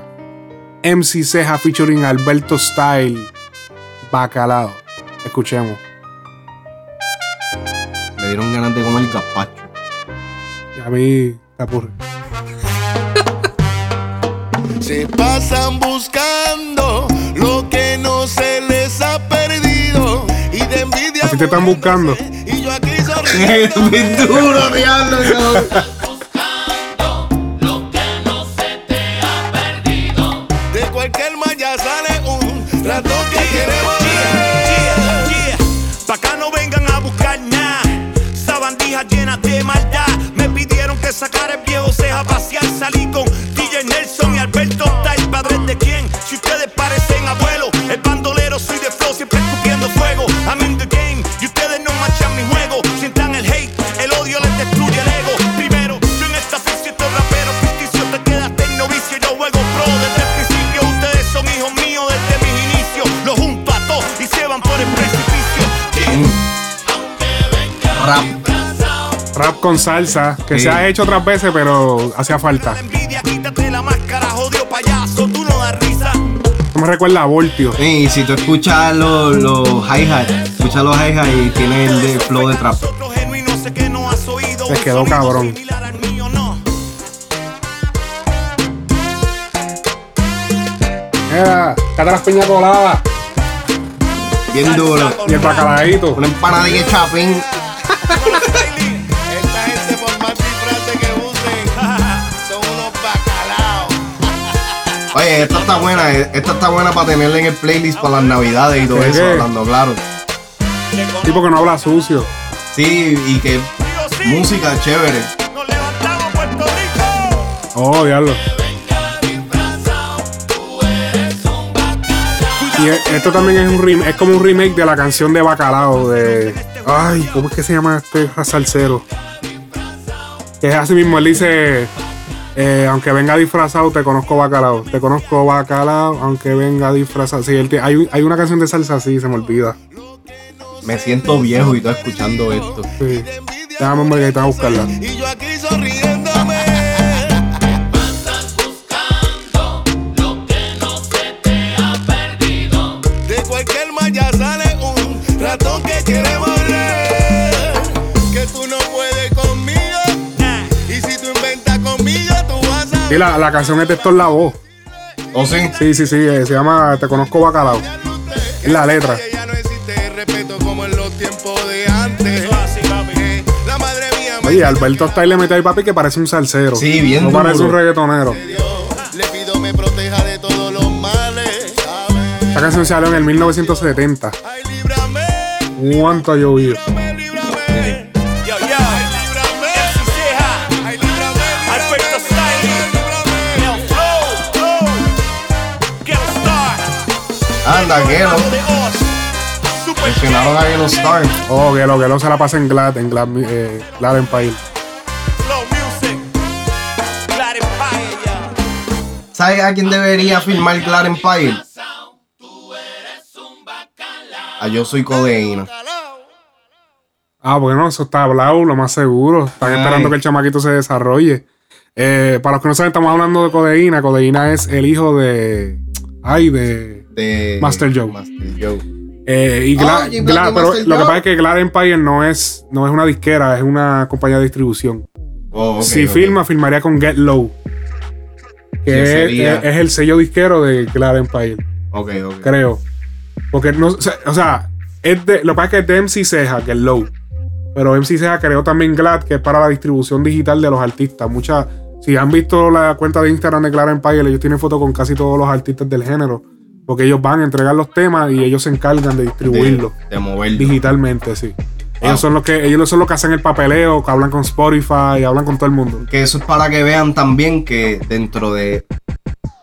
MC Ceja featuring Alberto Style. Bacalao. Escuchemos. Me dieron ganas de comer gazpacho. Y a mí, te apurre. Se pasan buscando Así te están buscando. y yo aquí duro, diablo. De cualquier malla sale un rato que queremos Pa' acá no vengan a buscar nada. Esa bandija llena de maldad. Me pidieron que sacara el viejo ceja a pasear. Salí con DJ Nelson y Alberto Style. ¿Padres de quién? Si ustedes parecen abuelos. El bandolero soy de flow, siempre escupiendo fuego. In Rap con salsa, que Sí. se ha hecho otras veces, pero hacía falta. Risa. recuerda a Voltio. Sí, y si tú escuchas los, los hi-hats, escuchas los hi-hats y tiene el de flow de trap. Se quedó cabrón. Mira, cata las piñas coladas. Bien duro. Y el bacalaíto. Una empanadilla de chapín. Oye, esta está buena. eh, Esta está buena para tenerla en el playlist para las navidades y todo ¿Qué, eso, qué? hablando claro. Tipo que no habla sucio. Sí, y que música chévere. Oh, diablo. Y e- esto también es un rem- es como un remake de la canción de Bacalao de. Ay, ¿cómo es que se llama este salsero? Que es así mismo, él dice. Eh, aunque venga disfrazado, te conozco bacalao. Te conozco bacalao, aunque venga disfrazado. Sí, él hay, hay una canción de salsa así, se me olvida. Me siento viejo y todo escuchando esto. Sí. Déjame un break, a buscarla. Y yo aquí sonriéndome. De cualquier malla sale un ratón que quiere Sí, la, la canción es de Héctor Lavoe. ¿O sí? Sí, sí, sí, eh, se llama Te conozco bacalao. Es la letra. Eh, Oye, Alberto está ahí le mete ahí papi que parece un salsero. Sí, bien No duro. parece un reggaetonero. le pido me proteja de todos los males. ¿sabes? Esta canción se salió en el 1970. ¿Cuánto ha llovido? Anda, Gelo. Mencionaron a Gelo Star. Oh, que lo que lo se la pasa en Glad, en Glad, eh, Glad Empire. ¿Sabes a quién debería filmar Glad Empire? A Yo Soy Codeína. Ah, bueno, eso está hablado, lo más seguro. Están Ay. esperando que el chamaquito se desarrolle. Eh, para los que no saben, estamos hablando de Codeína. Codeína es el hijo de. Ay, de. De Master Joe. Master Joe. Eh, y Gla- pero lo que pasa es que Glad Empire no es, no es una disquera, es una compañía de distribución. Oh, si ok. filma, filmaría con Get Low. Que es, sería- es- es el sello disquero de Glad Empire, Ok, ok. creo. Porque no, o sea, o sea, es de, lo que pasa es que es de MC Ceja, Get Low. Pero MC Ceja creó también Glad, que es para la distribución digital de los artistas. Muchas, si han visto la cuenta de Instagram de Glad Empire, ellos tienen fotos con casi todos los artistas del género. Porque ellos van a entregar los temas y ellos se encargan de distribuirlos De, de moverlo. digitalmente, sí. Wow. Ellos son los que ellos son los que hacen el papeleo, que hablan con Spotify, hablan con todo el mundo. Que eso es para que vean también que dentro de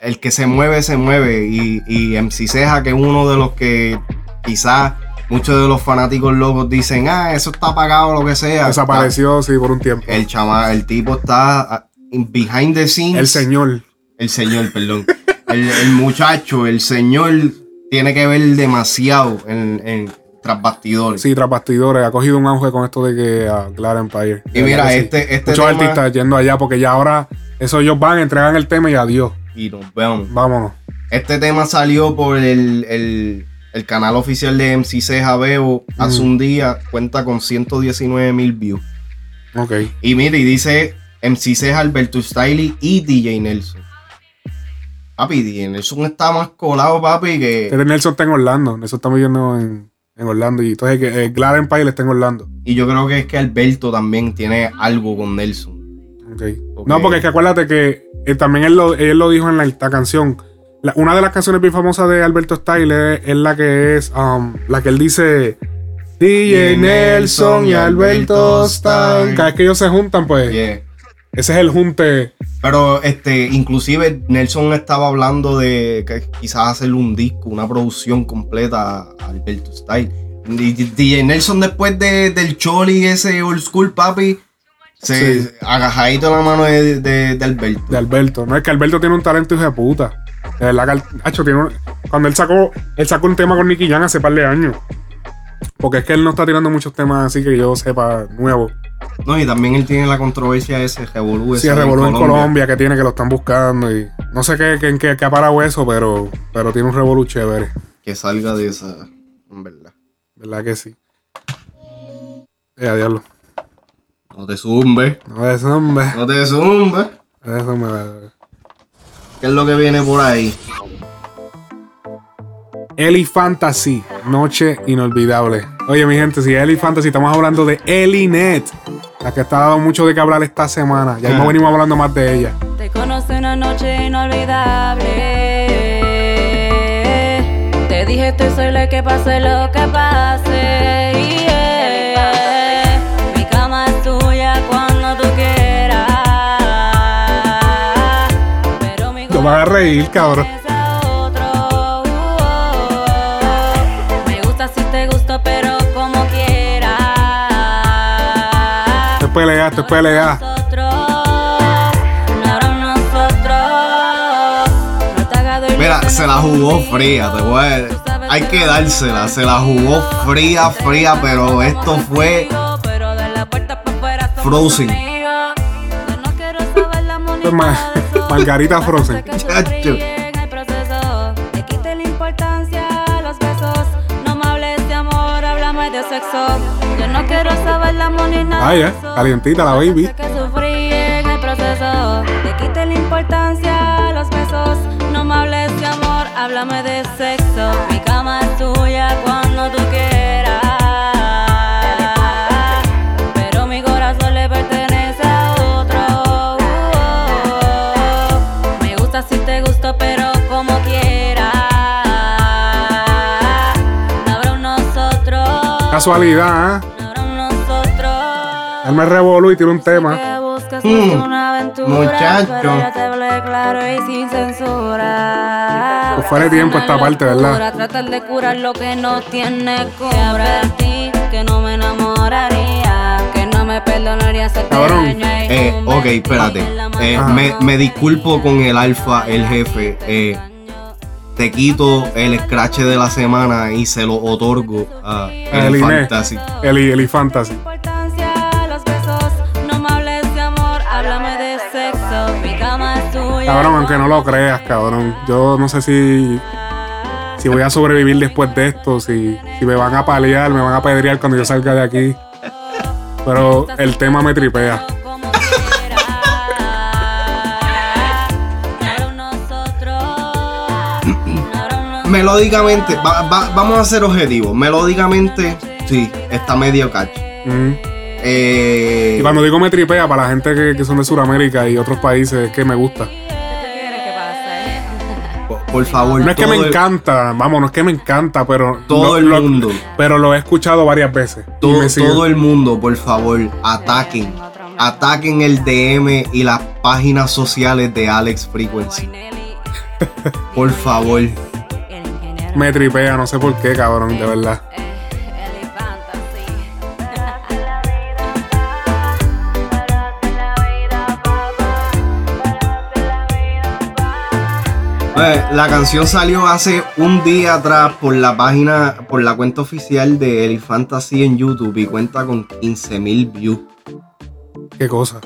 el que se mueve, se mueve. Y, y MC Ceja, que es uno de los que quizás muchos de los fanáticos locos dicen, ah, eso está apagado, lo que sea. Desapareció, sí, por un tiempo. El chama, el tipo está ah, behind the scenes. El señor. El señor, perdón. el, el muchacho, el señor, tiene que ver demasiado en, en tras bastidores. Sí, tras bastidores, ha cogido un auge con esto de que a Glad Empire. Y mira, que sí. este- este Muchos tema- artistas yendo allá porque ya ahora eso ellos van, entregan el tema y adiós. Y nos vemos. Vámonos. Este tema salió por el, el- el canal oficial de MC Ceja Bebo hace Mm. un día, cuenta con 119 mil views. Ok. Y mira, y dice MC Ceja, Alberto Stiley y DJ Nelson. Papi, Nelson está más colado, papi, que... Este Nelson está en Orlando. Nelson está viviendo en, en Orlando. Y entonces que eh, Glad Empire está en Orlando. Y yo creo que es que Alberto también tiene algo con Nelson. Ok. No, porque es que acuérdate que eh, también él lo, él lo dijo en la, esta canción. La- una de las canciones bien famosas de Alberto Style es, es la que es um, la que él dice DJ Nelson y Alberto Style. Cada vez que ellos se juntan, pues Yeah. Ese es el junte. Pero este, inclusive Nelson estaba hablando de que quizás hacerle un disco, una producción completa a Alberto Style. DJ Nelson después de, del Choli ese old school papi, se Sí. agajadito la mano de, de- de Alberto. de Alberto. No es que Alberto tiene un talento hijo de puta. De verdad que tiene un- cuando él sacó, él sacó un tema con Nicky Jam hace par de años. Porque es que él no está tirando muchos temas así que yo sepa nuevos. No, y también él tiene la controversia ese, Revolú. Sí, revolú en Colombia que tiene que lo están buscando y no sé qué, qué, qué, qué ha parado eso, pero, pero tiene un revolú chévere. Que salga de esa, en verdad. ¿Verdad que sí? Eh, diablo. No te zumbe. No te zumbe. No te zumbe. Eso me ¿Qué es lo que viene por ahí? Eli Fantasy, noche inolvidable. Oye, mi gente, si es Eli Fantasy, estamos hablando de Elinet, la que está dando mucho de qué hablar esta semana. Ya mismo venimos hablando más de ella. Te conocí una noche inolvidable. Te dije estoy sola que pase lo que pase. Yeah. Mi cama es tuya cuando tú quieras. Pero mi Te vas a reír, cabrón. Pelea, esto es Mira, se la jugó fría, te voy a... Hay que dársela, se la jugó fría, fría, pero esto fue Frozen. Margarita Frozen. Chacho. Ah, ya, calientita la baby. que sufrí en el proceso. Le quite la importancia a los besos. No me hables de amor, háblame de sexo. Mi cama es tuya cuando tú quieras. Pero mi corazón le pertenece a otro. Me gusta si te gusto, pero como quieras. Habrá nosotros. Casualidad, ¿eh? Él me revolú y tiene un tema. Mm, muchacho. Pues fuera de tiempo esta parte, ¿verdad? Tratar de curar lo que no tiene cura. ti que no me enamoraría, que no me perdonaría hacerte Cabrón. daño y Eh, ok, espérate. Eh, me, me disculpo con el alfa, el jefe. Eh, te quito el scratch de la semana y se lo otorgo a el. Fantasy. Eli, Eli Fantasy. Cabrón, aunque no lo creas, cabrón. Yo no sé si. Si voy a sobrevivir después de esto, si, si me van a paliar, me van a pedrear cuando yo salga de aquí. Pero el tema me tripea. Melódicamente, va- va- vamos a ser objetivos. Melódicamente, sí, está medio catch. Eh, Y cuando digo me tripea, para la gente que, que son de Sudamérica y otros países, es que me gusta. Por, por favor, No es que me el- encanta, vamos, no es que me encanta, pero. Todo lo- el lo- mundo. Pero lo he escuchado varias veces. todo, todo el mundo, por favor, ataquen. Ataquen el DM y las páginas sociales de Alex Frequency. Por favor. Me tripea, no sé por qué, cabrón, de verdad. La canción salió hace un día atrás por la página, por la cuenta oficial de Eli Fantasy en YouTube y cuenta con 15.000 views. ¿Qué cosa?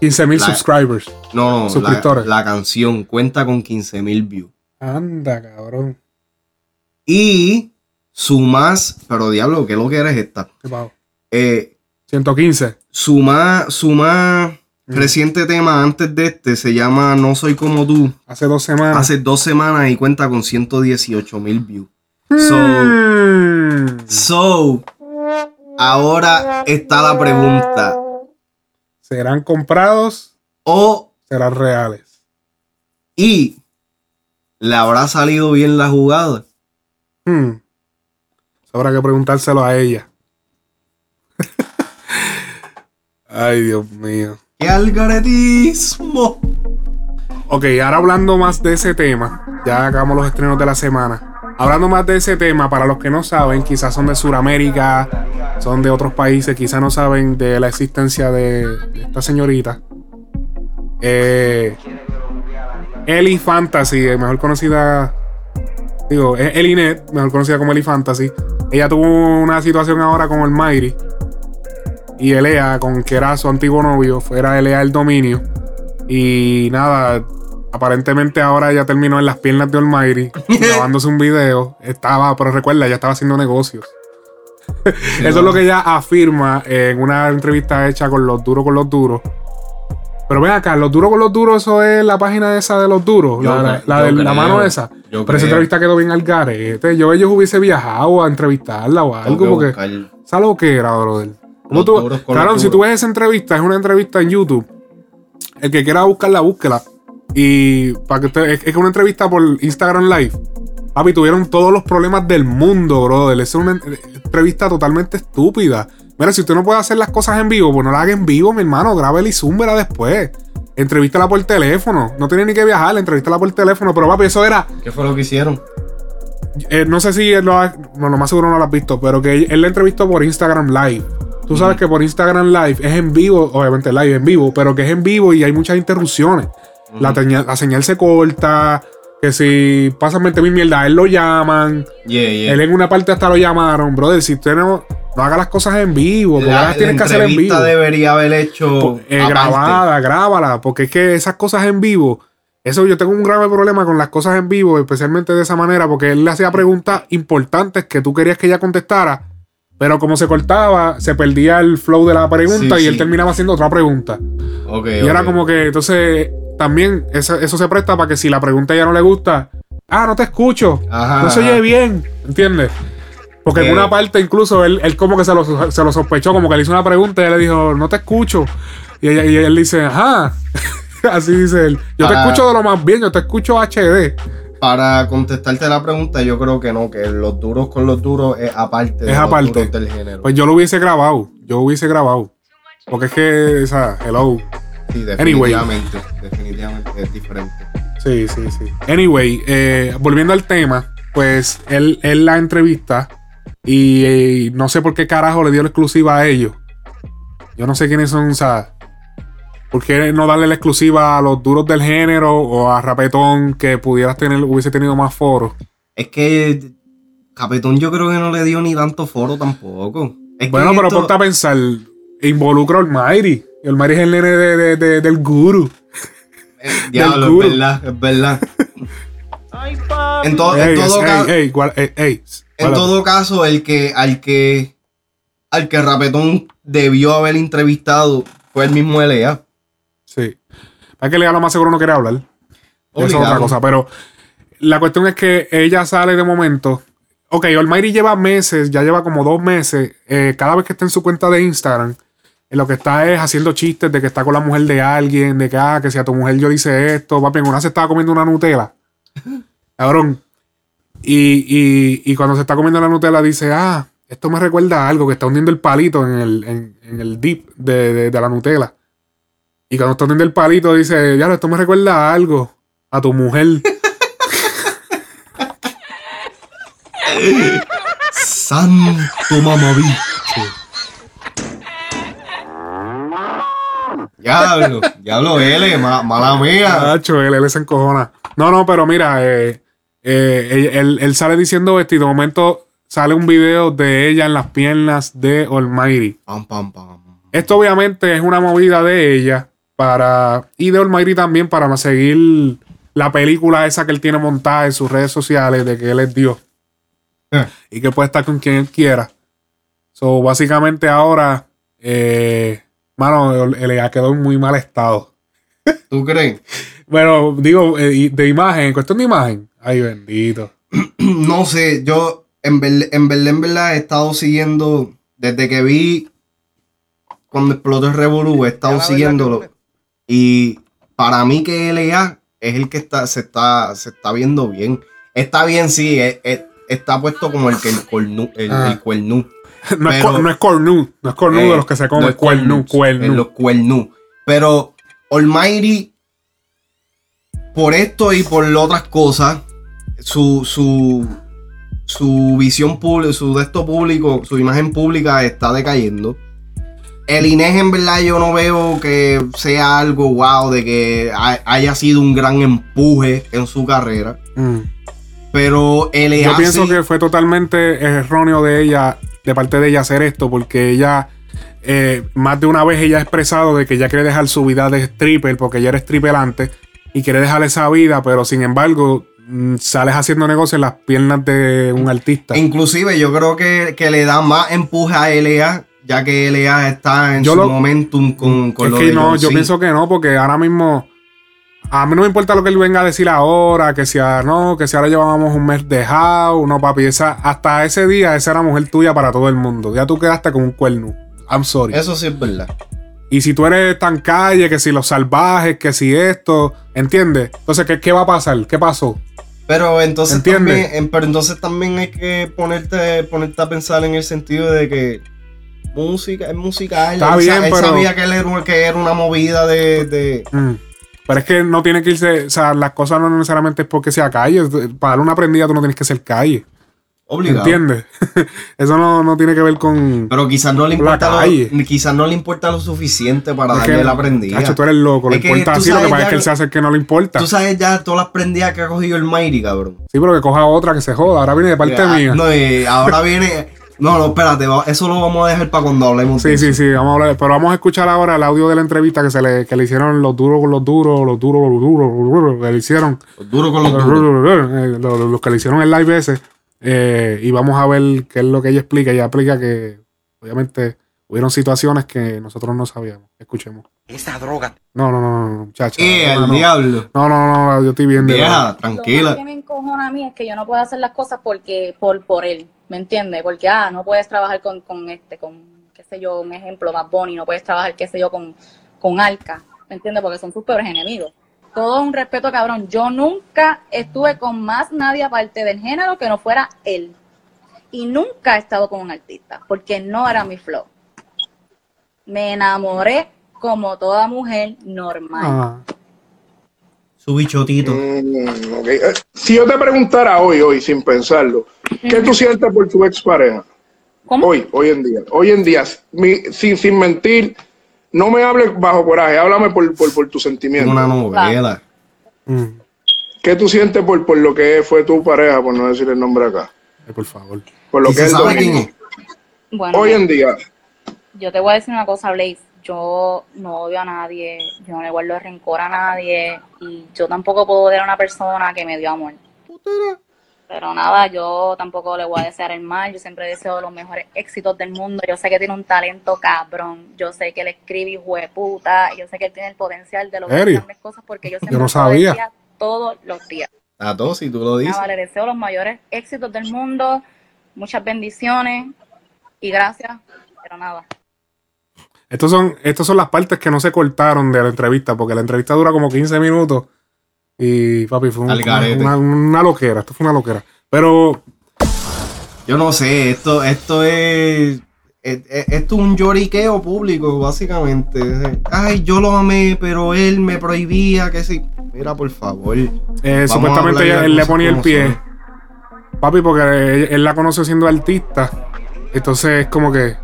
15.000 La- subscribers. No, no, la, Suscriptores. la canción cuenta con 15.000 views. Anda, cabrón. Y su más, pero diablo, ¿qué lo que eres esta? ¿Qué? Eh, 115. su más, su más reciente tema antes de este se llama No Soy Como Tú. Hace dos semanas. Hace dos semanas y cuenta con 118 mil views. So, Mm. so, ahora está la pregunta. ¿Serán comprados o serán reales? Y le habrá salido bien la jugada. Hmm. Eso Habrá que preguntárselo a ella. Ay, Dios mío. ¡Qué algoritmo! Ok, ahora hablando más de ese tema, ya acabamos los estrenos de la semana. Hablando más de ese tema, para los que no saben, quizás son de Sudamérica, son de otros países, quizás no saben de la existencia de, esta señorita. Eh, Ellie Fantasy, eh, mejor conocida, digo, Elinet, mejor conocida como Ellie Fantasy. Ella tuvo una situación ahora con el Mighty. Y Elea, con que era su antiguo novio, fuera Elea el dominio. Y nada, aparentemente ahora ya terminó en las piernas de Almighty, grabándose un video. Estaba, pero recuerda, ya estaba haciendo negocios. Eso es lo que ella afirma en una entrevista hecha con los duros con los duros. Pero ven acá, los duros con los duros, eso es la página esa de los duros, Yo la, la de la mano esa. yo Pero esa entrevista quedó bien al garete. Yo ellos hubiese viajado a entrevistarla o algo, que porque esa lo que era, brother. ¿Cómo Los tú- duros con Claro, si tú ves esa entrevista, es una entrevista en YouTube. El que quiera buscarla, búsquela. Y para que usted, es, es una entrevista por Instagram Live. Papi, tuvieron todos los problemas del mundo, brother. Es una en- entrevista totalmente estúpida. Mira, si usted no puede hacer las cosas en vivo, pues no la haga en vivo, mi hermano. Grábela y zúmbela después. Entrevístala por teléfono. No tiene ni que viajar, entrevístala por teléfono. Pero papi, eso era. ¿Qué fue lo que hicieron? eh, no sé si él lo ha. Bueno, lo más seguro no lo has visto, pero que él, él la entrevistó por Instagram Live. Tú sabes que por Instagram Live es en vivo, obviamente live en vivo, pero que es en vivo y hay muchas interrupciones. la, teña- la señal se corta. Que si pasan 20 mil mierda, él lo llaman. Yeah, yeah. Él en una parte hasta lo llamaron, brother. Si usted no, no haga las cosas en vivo, porque La, las tienes que hacer en vivo. debería haber hecho Eh, aparte. grabada, grábala, porque es que esas cosas en vivo, eso yo tengo un grave problema con las cosas en vivo, especialmente de esa manera, porque él le hacía preguntas importantes que tú querías que ella contestara, pero como se cortaba, se perdía el flow de la pregunta Sí, y él sí. terminaba haciendo otra pregunta. Y era ok. como que, entonces, también eso, eso se presta para que si la pregunta ya no le gusta, ah, no te escucho, Ajá, no se oye bien, ¿entiendes? Porque en una parte incluso él, él como que se lo, se lo sospechó, como que le hizo una pregunta y ella le dijo, no te escucho. Y, ella, y él dice, ajá. Así dice él. Yo te escucho de lo más bien, yo te escucho HD. Para contestarte la pregunta, yo creo que no, que los duros con los duros es aparte de Es los aparte. duros del género. Pues yo lo hubiese grabado. Yo hubiese grabado. Porque es que, o sea, hello. sí, Anyway. definitivamente. Definitivamente es diferente. Sí, sí, sí. Anyway, eh, volviendo al tema, pues él, él la entrevista y eh, no sé por qué carajo le dio la exclusiva a ellos. Yo no sé quiénes son, o sea, ¿por qué no darle la exclusiva a los duros del género o a Rapetón que pudieras tener, hubiese tenido más foros? Es que Capetón yo creo que no le dio ni tanto foro tampoco. Es Bueno, pero esto- ponte a pensar, involucra a Almighty. Y Almighty es el nene de- de- de- del guru. Diablo, del culo. es verdad, es verdad. en, to- en Ey, todo caso, en todo caso, el que al que al que Rapetón debió haber entrevistado fue el mismo LA. Para que Lea lo más seguro no quiere hablar. Eso es otra cosa. Pero la cuestión es que ella sale de momento. Ok, Almighty lleva meses, ya lleva como dos meses. eh, cada vez que está en su cuenta de Instagram, en lo que está es haciendo chistes de que está con la mujer de alguien, de que, ah, que si a tu mujer yo le hice esto, papi, en una se estaba comiendo una Nutella. Cabrón. Y, y, y cuando se está comiendo la Nutella dice, ah, esto me recuerda a algo, que está hundiendo el palito en el, en, en el dip de, de- de la Nutella. Y cuando está hundiendo el palito dice, ya, esto me recuerda a algo, a tu mujer. Santo mamaví. Diablo, diablo L, ma- mala mía. Nacho, él, él se encojona. No, no, pero mira, eh, eh, él sale diciendo esto y de momento sale un video de ella en las piernas de Almighty. Pam, pam, pam. Esto obviamente es una movida de ella para y de Almighty también para seguir la película esa que él tiene montada en sus redes sociales de que él es Dios Eh. y que puede estar con quien él quiera. So, básicamente ahora, eh, mano, él, él ya quedó en muy mal estado. ¿Tú crees? Bueno, digo, eh, de imagen, en cuestión de imagen. Ay, bendito. No sé, yo en, ver- en verdad, en verdad he estado siguiendo desde que vi cuando explotó el Revolú, he estado siguiéndolo. Y para mí que LA es el que está, se, está, se está viendo bien. Está bien, sí, es- es- está puesto como el que el cornu, el, Ah. el cuernú. No, es, Pero- no es cornu, no es cornu Eh, de los que se comen, no es cuernu. en los cuernú. Pero Almighty, por esto y por otras cosas, su, su, su visión pública, su de esto público, su imagen pública está decayendo. El Inés en verdad yo no veo que sea algo wow de que ha- haya sido un gran empuje en su carrera. Mm. Pero el Yo pienso que fue totalmente erróneo de ella, de parte de ella hacer esto, porque ella eh, más de una vez ella ha expresado de que ella quiere dejar su vida de stripper porque ella era stripper antes y quiere dejar esa vida, pero sin embargo mm, sales haciendo negocio en las piernas de un artista. Inclusive yo creo que, que le da más empuje a LA, ya que LA está en Yo su lo- momentum con, con es lo que de no, John yo C. pienso que no, porque ahora mismo a mí no me importa lo que él venga a decir ahora, que si ah, no, que si ahora llevábamos un mes de house, no papi, esa, hasta ese día esa era mujer tuya para todo el mundo. Ya tú quedaste con un cuerno. I'm sorry. Eso sí es verdad. Y si tú eres tan calle, que si los salvajes, que si esto, ¿entiendes? Entonces, ¿qué, qué va a pasar? ¿Qué pasó? Pero entonces ¿Entiendes? también, pero entonces también hay que ponerte, ponerte a pensar en el sentido de que música es musical. Está él, bien, él pero- sabía que él era, que era una movida de, de- Mm. Pero es que no tiene que irse, o sea, las cosas no necesariamente es porque sea calle. Para dar una prendida tú no tienes que ser calle. Obligado. ¿Entiendes? Eso no, no tiene que ver con. Pero quizás no le importa lo, quizás no le importa lo suficiente para Es darle que, la prendida. Cacho, tú eres loco, le Es importa así, lo que pasa es ya que él se hace que no le importa. Tú sabes ya todas las prendidas que ha cogido el Mighty, cabrón. Sí, pero que coja otra que se joda. Ahora viene de parte Ah, mía. No, y ahora viene. No, no, espérate, eso lo vamos a dejar para cuando hablemos Sí, de sí, sí, vamos a hablar. Pero vamos a escuchar ahora el audio de la entrevista que se le, que le hicieron los duros con los duros, los duros, los duros, los duros, que le hicieron. Los duros con los duros. eh, Los, los que le hicieron el live ese. Eh, y vamos a ver qué es lo que ella explica. Ella explica que, obviamente, hubieron situaciones que nosotros no sabíamos. Escuchemos. Esa droga. No, no, no, no, muchacha. Eh, no, al no. diablo. No, no, no, no, yo estoy bien de Vieja, verdad. Lo tranquila. que me encojona a mí es que yo no puedo hacer las cosas porque por, por él, ¿me entiendes? Porque, ah, no puedes trabajar con, con este, con, qué sé yo, un ejemplo, Bad Bunny, no puedes trabajar, qué sé yo, con, con Alca, ¿me entiendes? Porque son sus peores enemigos. Todo un respeto, cabrón. Yo nunca estuve con más nadie aparte del género que no fuera él. Y nunca he estado con un artista, porque no era mi flow. Me enamoré como toda mujer normal. Ah. Su bichotito. Mm. Eh, Si yo te preguntara hoy, hoy, sin pensarlo, ¿qué tú sientes por tu expareja? Hoy, hoy en día. Hoy en día, mi- sin, sin mentir, no me hables bajo coraje, háblame por, por, por tu sentimiento. Una novela. ¿Qué tú sientes por, por lo que fue tu pareja, por no decir el nombre acá? Eh, por favor. Por lo ¿Y que es sabe Domingo. quién es? Bueno, Hoy en día, yo te voy a decir una cosa, Blaze. Yo no odio a nadie, yo no le guardo rencor a nadie y yo tampoco puedo odiar a una persona que me dio amor. Pero nada, yo tampoco le voy a desear el mal. Yo siempre deseo los mejores éxitos del mundo. Yo sé que tiene un talento cabrón. Yo sé que él escribe hijo de puta. Yo sé que él tiene el potencial de lograr grandes cosas porque yo siempre no lo sabía. decía todos los días. A todos, si tú lo dices. Nada, le deseo los mayores éxitos del mundo, muchas bendiciones y gracias. Pero nada. Estos son, estas son las partes que no se cortaron de la entrevista, porque la entrevista dura como 15 minutos. Y papi, fue un- una, una- loquera. Esto fue una loquera. Pero Yo no sé, esto, esto es, es- es- Esto es un lloriqueo público, básicamente. Ay, yo lo amé, pero él me prohibía que sí. Mira, por favor. eh, supuestamente ella- él le ponía el pie. son. Papi, porque él, él la conoció siendo artista. Entonces es como que.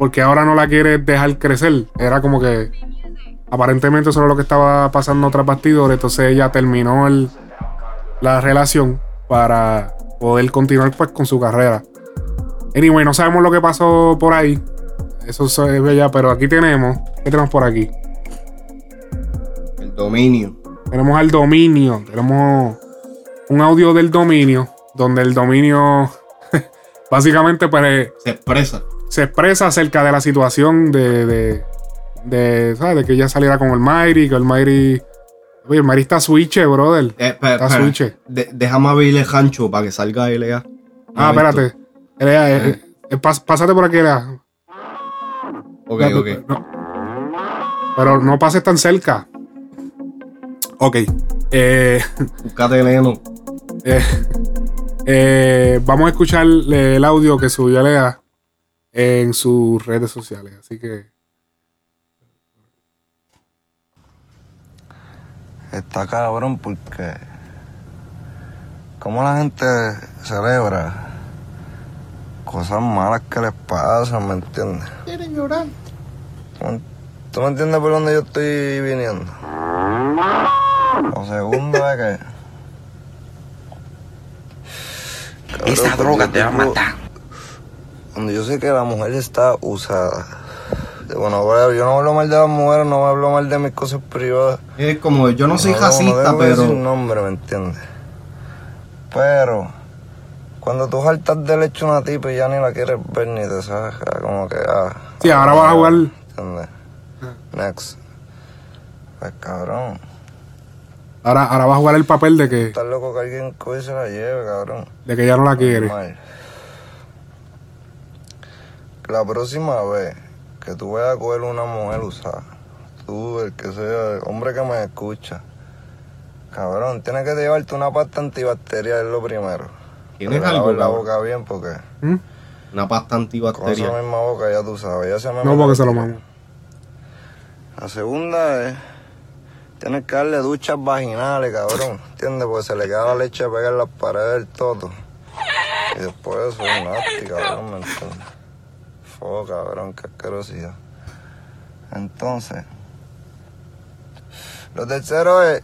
Porque ahora no la quiere dejar crecer. Era como que. Aparentemente eso era lo que estaba pasando tras bastidores. Entonces ella terminó el- la relación para poder continuar pues con su carrera. Anyway, no sabemos lo que pasó por ahí. Eso se ve ya, pero aquí tenemos. ¿Qué tenemos por aquí? El dominio. Tenemos al dominio. Tenemos un audio del dominio. Donde el dominio básicamente pues, Se expresa. Se expresa acerca de la situación de, de, de, ¿sabes? de que ella saliera con el Mayri, que el Mayri. Oye, el Mayri está switche, brother. Eh, espera, está espera. switche. De- déjame abrirle Hancho para que salga LA. Ah, espérate. Elea, eh, eh, eh, pas- pásate por aquí, Elea. Ok, Ya, ok. pero- no. Pero no pases tan cerca. Ok. Eh, Búscate Leno. eh, eh, vamos a escuchar el audio que subió Lea en sus redes sociales. Así que. Está cabrón porque como la gente celebra cosas malas que les pasan, ¿me entiendes? Quieren llorar. ¿Tú me- ¿Tú me entiendes por dónde yo estoy viniendo? Lo segundo es que... Cabrón, Esa droga yo te va a matar. Cuando yo sé que la mujer está usada Bueno, bueno, yo no hablo mal de las mujeres, no hablo mal de mis cosas privadas. Es como, yo no soy no racista, debo pero- decir nombre, ¿me entiendes? Pero, cuando tú saltas del hecho a una tipa y ya ni la quieres ver ni te sabes, como que, ah. Sí, ahora vas a jugar. ¿Entiendes? Next. Pues cabrón. Ahora, ahora vas a jugar el papel de que, Estás loco que alguien coge y se la lleve, cabrón. de que ella no la quiere. Normal. La próxima vez que tú vayas a coger una mujer usada, tú, el que sea, el hombre que me escucha, cabrón, tienes que llevarte una pasta antibacterial, es lo primero. ¿Tienes Te algo, la boca bien porque Una pasta con esa antibacterial. misma boca ya tú sabes, ya se me No, porque se lo mamo. La segunda es, tienes que darle duchas vaginales, cabrón, ¿entiendes? Porque se le queda la leche pegada en las paredes del toto. Y después eso es nasty, cabrón, ¿me entiendes? Fo, cabrón, qué asquerosidad. Entonces, lo tercero es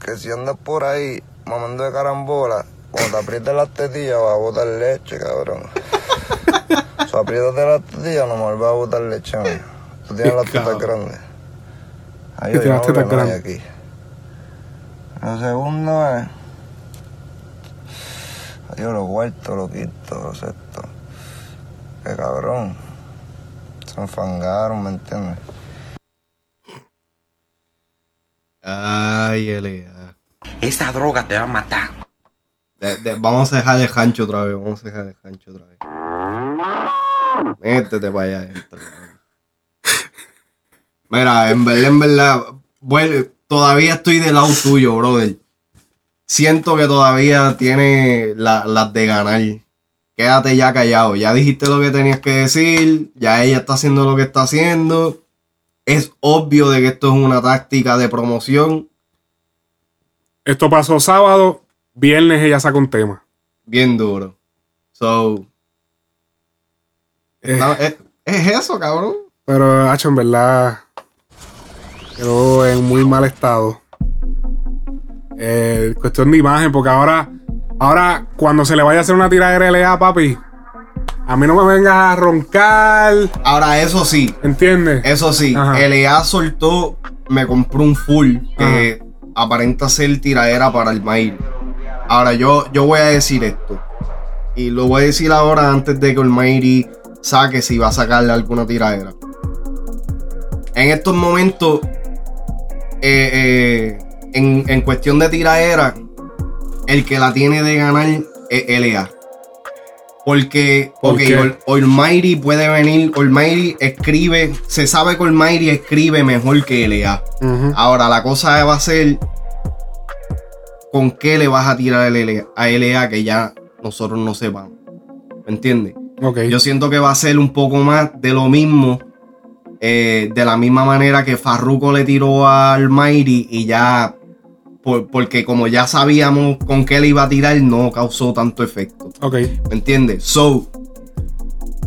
que si andas por ahí mamando de carambola, cuando te aprietas las tetillas vas a botar leche, cabrón. o sea, aprietas las tetillas, nomás vas a botar leche, mía. Tú tienes las tetas grandes. Ahí yo no tetas grandes. aquí. Lo segundo es. Adiós, lo cuarto, lo quinto, lo sexto. Que cabrón. Se enfangaron, ¿me entiendes? Ay, L.A. Esa droga te va a matar. De- de- vamos a dejar de Hancho otra vez. Vamos a dejar de Hancho otra vez. Métete para allá adentro. Mira, en verdad, en verdad, bueno, todavía estoy del lado tuyo, brother. Siento que todavía tiene la- las de ganar. Quédate ya callado. Ya dijiste lo que tenías que decir. Ya ella está haciendo lo que está haciendo. Es obvio de que esto es una táctica de promoción. Esto pasó sábado, viernes ella saca un tema. Bien duro. So. Eh. está- es, es eso, cabrón. Pero, Hacho, en verdad, quedó en muy mal estado. Eh, cuestión de imagen, porque ahora, ahora, cuando se le vaya a hacer una tiradera LA, papi, a mí no me vengas a roncar. Ahora, eso sí. ¿Entiendes? Eso sí. Ajá. LA soltó, me compró un full que aparenta ser tiradera para el maíz. Ahora, yo, yo voy a decir esto. Y lo voy a decir ahora antes de que el Mayri saque si va a sacarle alguna tiradera. En estos momentos, eh, eh, en, en cuestión de tiradera, el que la tiene de ganar es LA. Porque, ¿Por ok, qué? Ol- Almighty puede venir, Almighty escribe, se sabe que Almighty escribe mejor que LA. Ahora la cosa va a ser con qué le vas a tirar LA a LA que ya nosotros no sepamos. ¿Me entiendes? Ok. Yo siento que va a ser un poco más de lo mismo. eh, de la misma manera que Farruko le tiró al Mighty y ya. Por- porque como ya sabíamos con qué le iba a tirar, no causó tanto efecto. Ok. ¿Me entiendes? So.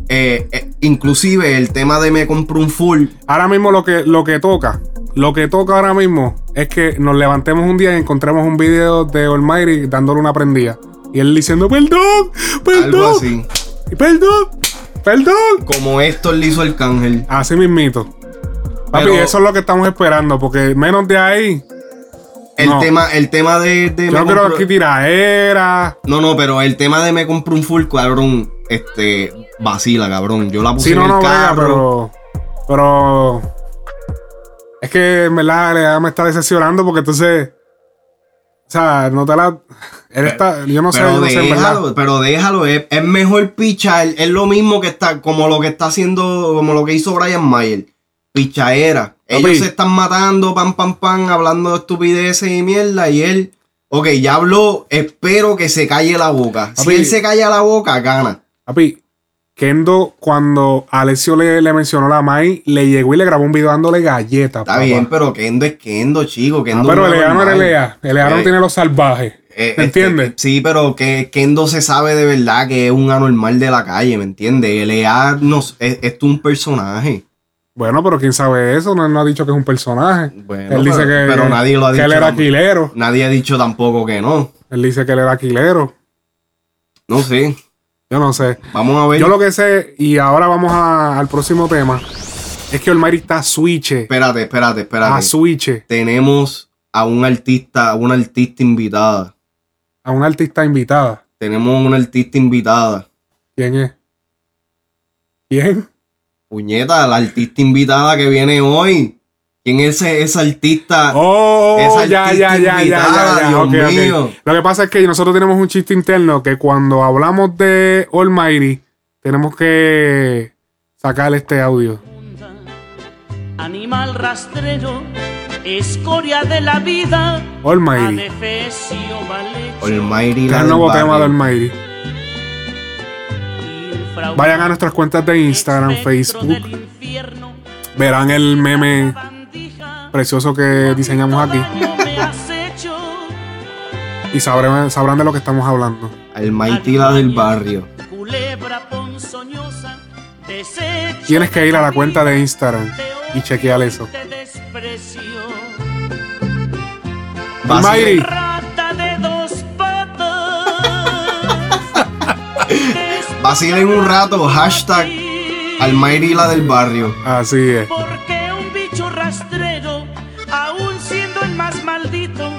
eh, eh, inclusive el tema de me compro un full. Ahora mismo lo que, lo que toca, lo que toca ahora mismo es que nos levantemos un día y encontremos un video de Almighty dándole una prendida. Y él diciendo, perdón, perdón, Algo así. perdón, perdón. Como esto le hizo el cángel. Así mismito. Papi, Pero- eso es lo que estamos esperando, porque menos de ahí. El no. tema, el tema de, de Yo no quiero compro- aquí tiraera. No, no, pero el tema de me compro un full, cabrón, este, vacila, cabrón. Yo la puse Sí, en no, el no, carro. pero. Pero. Es que en verdad me está decepcionando porque entonces. O sea, no te la. Él está. Yo no sé, pero yo no sé, en verdad. déjalo, pero déjalo, es, es mejor pichar, es lo mismo que está, como lo que está haciendo, como lo que hizo Brian Mayer. Pichaera. Ellos se están matando, pam, pam, pam, hablando de estupideces y mierda, y él, ok, ya habló, espero que se calle la boca. Si él se calla la boca, gana. Papi, Kendo, cuando Alessio le, le mencionó la Mai, le llegó y le grabó un video dándole galletas. Está bien, pero Kendo es Kendo, chico. Ah, Kendo pero es Lea no era normal. Lea. Lea no Eh, tiene los salvajes. Eh, ¿Me este, entiendes? sí, pero que Kendo se sabe de verdad que es un anormal de la calle, ¿me entiendes? L.A. nos, es, es un personaje. Bueno, pero quién sabe eso. No, no ha dicho que es un personaje. Bueno, él dice pero, que, pero nadie lo ha que dicho. él era aquilero. Nadie ha dicho tampoco que no. Él dice que él era aquilero. No sé. Yo no sé. Vamos a ver. Yo lo que sé, y ahora vamos a- al próximo tema, es que Olmairi está switch. Espérate, espérate, espérate. A switch. Tenemos a un artista, a una artista invitada. A una artista invitada. Tenemos una artista invitada. ¿Quién es? ¿Quién? Puñeta, la artista invitada que viene hoy. ¿Quién es ese, ese artista? Oh, esa ya, ya, artista ya, ya, invitada, ya, ya. Dios ok, ok. mío. Lo que pasa es que nosotros tenemos un chiste interno que cuando hablamos de Almighty, tenemos que sacar este audio. Animal rastrero, escoria de la vida. Almighty. Almighty el nuevo tema de Almighty. Vayan a nuestras cuentas de Instagram, Facebook. Verán el meme precioso que diseñamos aquí. Y sabrán, sabrán de lo que estamos hablando. Almighty la del barrio. Tienes que ir a la cuenta de Instagram y chequear eso. de Vacilen un rato, hashtag Almighty la del barrio. Así es. Porque un bicho rastrero, aún siendo el más maldito,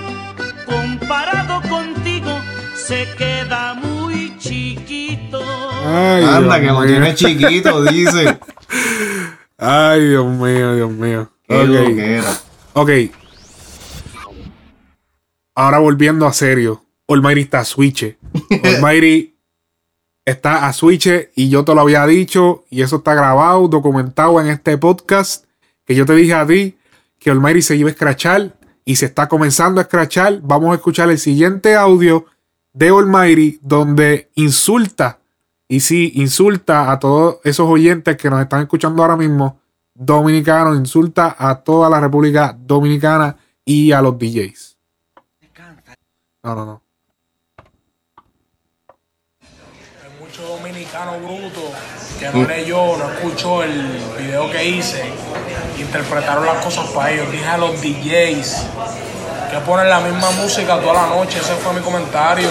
comparado contigo, se queda muy chiquito. Ay, Anda, Dios que lo mío. tiene chiquito, dice. Ay, Dios mío, Dios mío. Qué Ok. loquera. Ok. Ahora volviendo a serio. Almighty está a switch. Almighty está a switch y yo te lo había dicho y eso está grabado, documentado en este podcast que yo te dije a ti que Almighty se iba a escrachar y se está comenzando a escrachar. Vamos a escuchar el siguiente audio de Almighty donde insulta y sí, insulta a todos esos oyentes que nos están escuchando ahora mismo dominicanos, insulta a toda la República Dominicana y a los DJs. No, no, no. mucho bruto que no leyó, no escuchó el video que hice. Interpretaron las cosas para ellos. Dije a los DJs que ponen la misma música toda la noche. Ese fue mi comentario.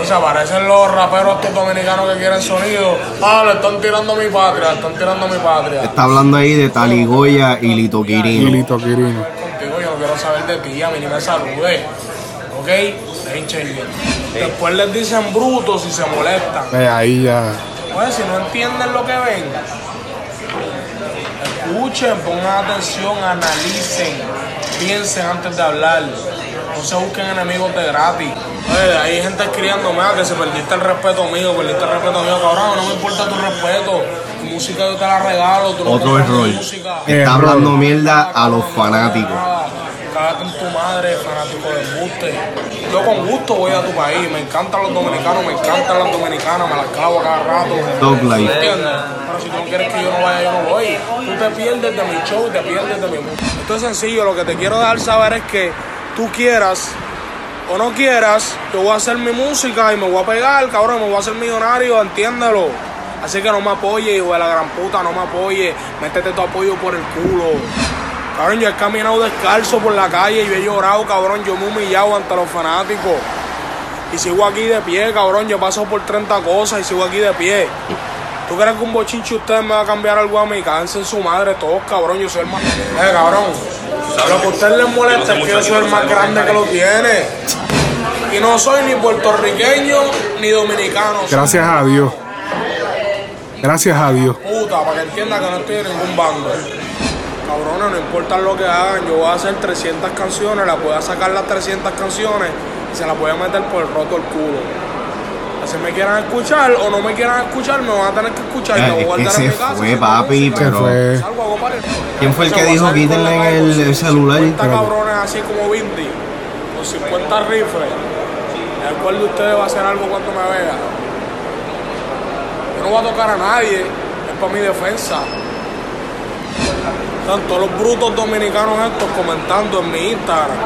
O sea, parecen los raperos estos dominicanos que quieren sonido. Ah, le están tirando a mi patria, le están tirando a mi patria. Está hablando ahí de Taligoya y Lito Quirino. Y Lito Quirino. Contigo yo no quiero saber de ti, a mí ni me salude. ¿Ok? Dejen chingar. Después les dicen brutos y se molestan. Ve, ahí ya. Pues si no entienden lo que ven, escuchen, pongan atención, analicen, piensen antes de hablar. No se busquen enemigos de gratis. Oye, hay gente escribiéndome que si perdiste el respeto mío, perdiste el respeto mío, cabrón, no me importa tu respeto. Tu música yo te la regalo, tú no Otro música. Está hablando mierda a los fanáticos. Cágate en tu madre, fanático de embuste. Yo con gusto voy a tu país. Me encantan los dominicanos, me encantan las dominicanas, me las clavo a cada rato. Dog life. ¿Entiendes? Pero si tú no quieres que yo no vaya, yo no voy. Tú te pierdes de mi show y te pierdes de mi música. Esto es sencillo, lo que te quiero dar saber es que tú quieras o no quieras, yo voy a hacer mi música y me voy a pegar, cabrón, me voy a hacer millonario, entiéndelo. Así que no me apoye, hijo de la gran puta, no me apoye. Métete tu apoyo por el culo. Cabrón, yo he caminado descalzo por la calle y yo he llorado, cabrón. Yo me he humillado ante los fanáticos. Y sigo aquí de pie, cabrón. Yo he pasado por 30 cosas y sigo aquí de pie. ¿Tú crees que un bochinche usted me va a cambiar algo a mí? Cáncer en su madre, todos, cabrón. Yo soy el más. Eh, cabrón. Lo que a usted les molesta es que yo soy el más grande que lo tiene. Y no soy ni puertorriqueño ni dominicano. Gracias a Dios. Gracias a Dios. puta, para que entienda que no estoy en ningún bando. Cabrones, no importa lo que hagan, yo voy a hacer 300 canciones, las voy a sacar las 300 canciones y se las voy a meter por el roto el culo. Si me quieran escuchar o no me quieran escuchar, me van a tener que escuchar. me voy a guardar en mi casa. fue, papi, pero. Par- ¿Quién fue el que dijo la quítenle el, el celular? 50 cabrones así como Vindy, con 50 rifles. El cual de ustedes va a hacer algo cuando me vea. Yo no voy a tocar a nadie, es para mi defensa. Todos los brutos dominicanos estos comentando en mi Instagram.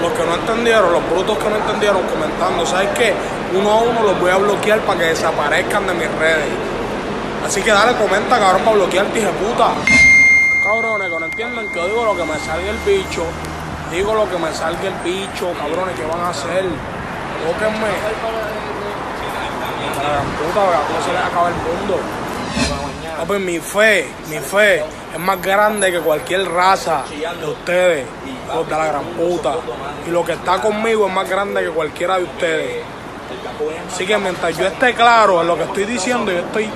Los que no entendieron, los brutos que no entendieron comentando. ¿Sabes qué? Uno a uno los voy a bloquear para que desaparezcan de mis redes. Así que dale, comenta, cabrón, para bloquearte, hija de puta. Cabrones, que no entienden que yo digo lo que me salga el bicho. Digo lo que me salga el bicho, cabrones, ¿qué van a hacer? Tóquenme. puta, porque a todos se les acaba el mundo. Papi, mi fe, mi fe es más grande que cualquier raza de ustedes, los de la gran puta. Y lo que está conmigo es más grande que cualquiera de ustedes. Así que mientras yo esté claro en lo que estoy diciendo, yo estoy.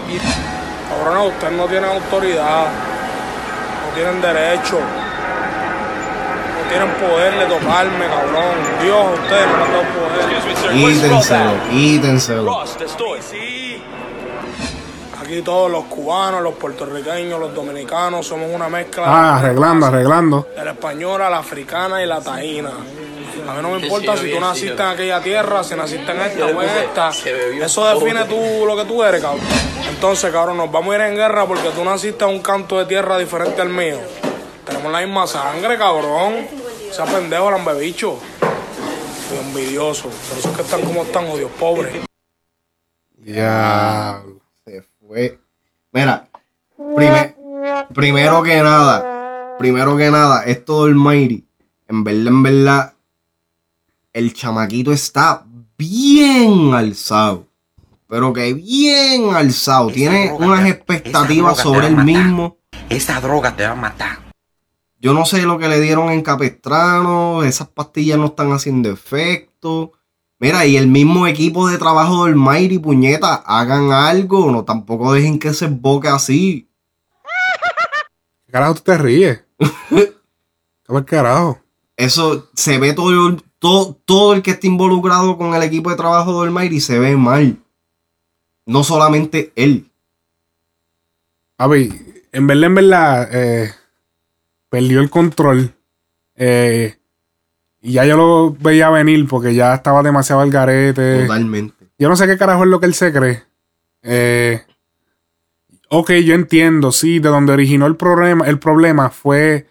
Cabrón, ustedes no tienen autoridad, no tienen derecho, no tienen poder de tocarme, cabrón. Dios, ustedes no me han dado poder. Quítenselo, quítenselo. Aquí todos los cubanos, los puertorriqueños, los dominicanos somos una mezcla. Ah, arreglando, arreglando. De la española, la africana y la taína. A mí no me importa si tú naciste en aquella tierra, si naciste en esta o en esta. Eso define tú lo que tú eres, cabrón. Entonces, cabrón, nos vamos a ir en guerra porque tú naciste en un canto de tierra diferente al mío. Tenemos la misma sangre, cabrón. Ese pendejo, lambebicho. Soy envidioso. Por eso es que están como están, odios pobres. Ya. Se fue. Mira, prime- primero que nada, primero que nada, esto del Mighty, en verdad, en verdad, el chamaquito está bien alzado. Pero que bien alzado. Tiene unas te- expectativas sobre él mismo. Esa droga te va a matar. Yo no sé lo que le dieron en Capestrano. Esas pastillas no están haciendo efecto. Mira, y el mismo equipo de trabajo del Mighty, puñeta, hagan algo. No tampoco dejen que se boque así. ¿Qué carajo tú te ríes? ¿Qué el carajo? Eso se ve todo, todo, todo el que está involucrado con el equipo de trabajo del Mighty se ve mal. No solamente él. Papi, en verdad, en verdad, eh, perdió el control. Eh, y ya yo lo veía venir porque ya estaba demasiado al garete. Totalmente. Yo no sé qué carajo es lo que él se cree. Eh, ok, yo entiendo, sí, de donde originó el problema, el problema fue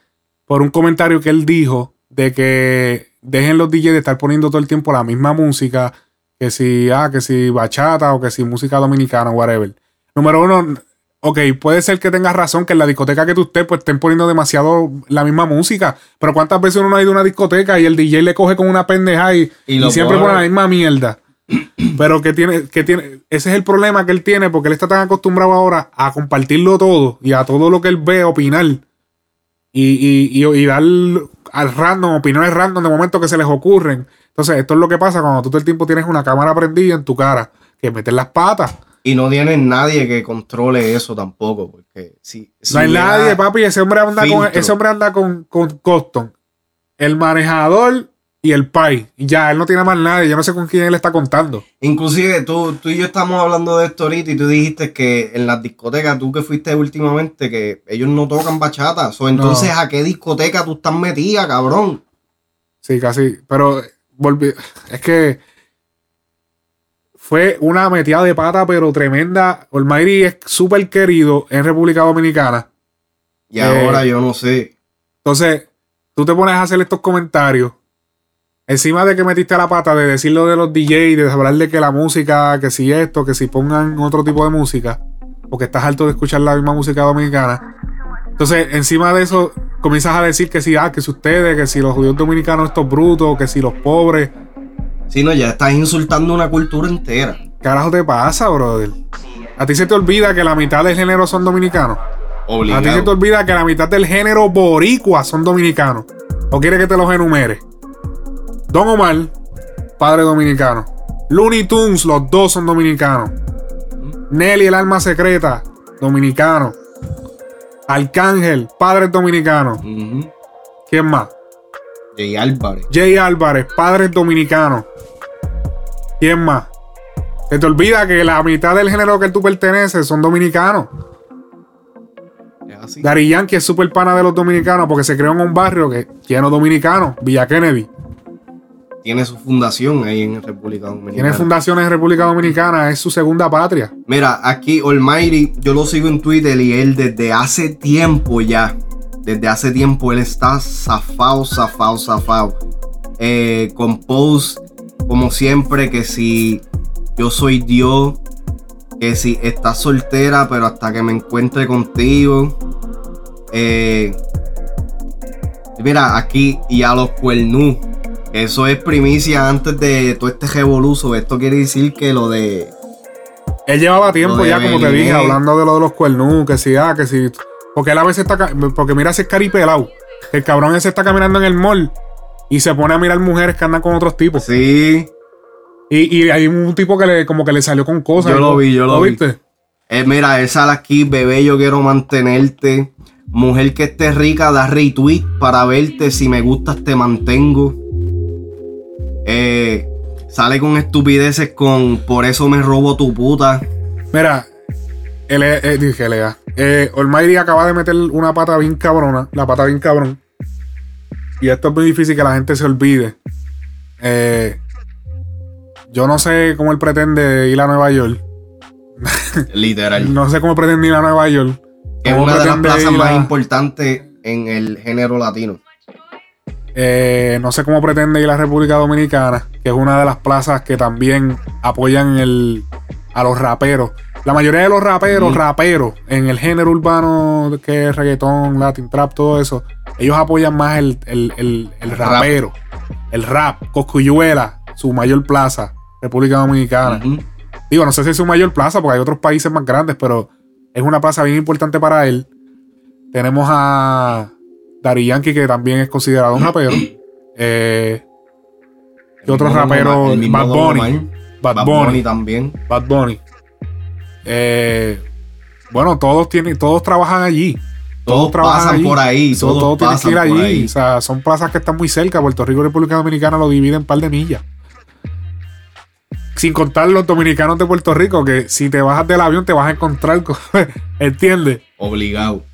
por un comentario que él dijo de que dejen los DJs de estar poniendo todo el tiempo la misma música, que si, ah, que si bachata o que si música dominicana, whatever. Número uno, ok, puede ser que tengas razón que en la discoteca que tú estés, pues estén poniendo demasiado la misma música. Pero ¿cuántas veces uno no ha ido a una discoteca y el DJ le coge con una pendeja y, Y y lo siempre pone. la misma mierda? Pero que tiene, que tiene, ese es el problema que él tiene, porque él está tan acostumbrado ahora a compartirlo todo y a todo lo que él ve, opinar. Y, y, y, y dar al random, opiniones random de momentos que se les ocurren. Entonces, esto es lo que pasa cuando tú todo el tiempo tienes una cámara prendida en tu cara, que metes las patas. Y no tienen nadie que controle eso tampoco. Porque si, si no hay nadie, papi. Ese hombre anda con, ese hombre anda con, con Coston, el manejador y el pai. Y ya, él no tiene más nadie. Yo no sé con quién él está contando. Inclusive tú, tú y yo estamos hablando de esto ahorita y tú dijiste que en las discotecas, tú que fuiste últimamente, que ellos no tocan bachata. So, entonces, ¿a qué discoteca tú estás metida, cabrón? Sí, casi. Pero volví. Es que fue una metida de pata, pero tremenda. Olmairi es súper querido en República Dominicana. Y Eh, ahora yo no sé. Entonces, tú te pones a hacer estos comentarios. Encima de que metiste la pata de decir lo de los DJs, de hablar de que la música, que si esto, que si pongan otro tipo de música, porque estás harto de escuchar la misma música dominicana. Entonces, encima de eso, comienzas a decir que si, ah, que si ustedes, que si los judíos dominicanos estos brutos, que si los pobres. Si no, ya estás insultando una cultura entera. ¿Qué carajo te pasa, brother? A ti se te olvida que la mitad del género son dominicanos. Obligado. A ti se te olvida que la mitad del género boricua son dominicanos. ¿O quieres que te los enumere? Don Omar, padre dominicano. Looney Tunes, los dos son dominicanos. Nelly, el alma secreta, dominicano. Arcángel, padre dominicano. ¿Quién más? Jay Álvarez. Jay Álvarez, padre dominicano. ¿Quién más? Se te olvida que la mitad del género que tú perteneces son dominicanos. Gary Yankee es super pana de los dominicanos porque se creó en un barrio que lleno de dominicanos, Villa Kennedy. Tiene su fundación ahí en República Dominicana. Tiene fundaciones en República Dominicana, es su segunda patria. Mira, aquí Almighty, yo lo sigo en Twitter y él desde hace tiempo ya, desde hace tiempo él está zafado, zafado, zafado. Eh, con posts como siempre que si yo soy Dios, que si estás soltera pero hasta que me encuentre contigo. Eh, mira, aquí y a los cuernú. Eso es primicia antes de todo este revoluzo. Esto quiere decir que lo de Él llevaba tiempo ya, como te dije, hablando de lo de los cuernú, que si, ah, que si. Porque él a veces está. Porque mira ese caripelado. El cabrón ese está caminando en el mall y se pone a mirar mujeres que andan con otros tipos. Sí. Y, y hay un tipo que le, como que le salió con cosas. Yo lo vi, yo lo vi. viste? Eh, mira, él sale aquí, bebé, yo quiero mantenerte. Mujer que esté rica, da retweet para verte. Si me gustas, te mantengo. Eh, sale con estupideces con por eso me robo tu puta. Mira, él es- eh, dije, lea. Eh, Almighty acaba de meter una pata bien cabrona, la pata bien cabrón. Y esto es muy difícil que la gente se olvide. Eh, yo no sé cómo él pretende ir a Nueva York. Literal. No sé cómo pretende ir a Nueva York. Es una de las plazas más a- importantes en el género latino. Eh, no sé cómo pretende ir a la República Dominicana, que es una de las plazas que también apoyan el, a los raperos. La mayoría de los raperos, raperos, en el género urbano que es reggaetón, latin trap, todo eso, ellos apoyan más el, el- el- el El rap. rapero, el rap, Coscuyuela, su mayor plaza, República Dominicana. Digo, no sé si es su mayor plaza, porque hay otros países más grandes, pero es una plaza bien importante para él. Tenemos a Dari Yankee, que también es considerado un rapero. Eh, ¿Qué otro rapero? Bad Bunny. Bad, Bad Bunny. Bunny también. Bad Bunny. Eh, bueno, todos tienen, todos trabajan allí. Todos trabajan pasan allí. por ahí, todos todos tienen que ir allí. O sea, son plazas que están muy cerca. Puerto Rico y República Dominicana lo dividen en par de millas. Sin contar los dominicanos de Puerto Rico, que si te bajas del avión te vas a encontrar con. ¿Entiendes? Obligado.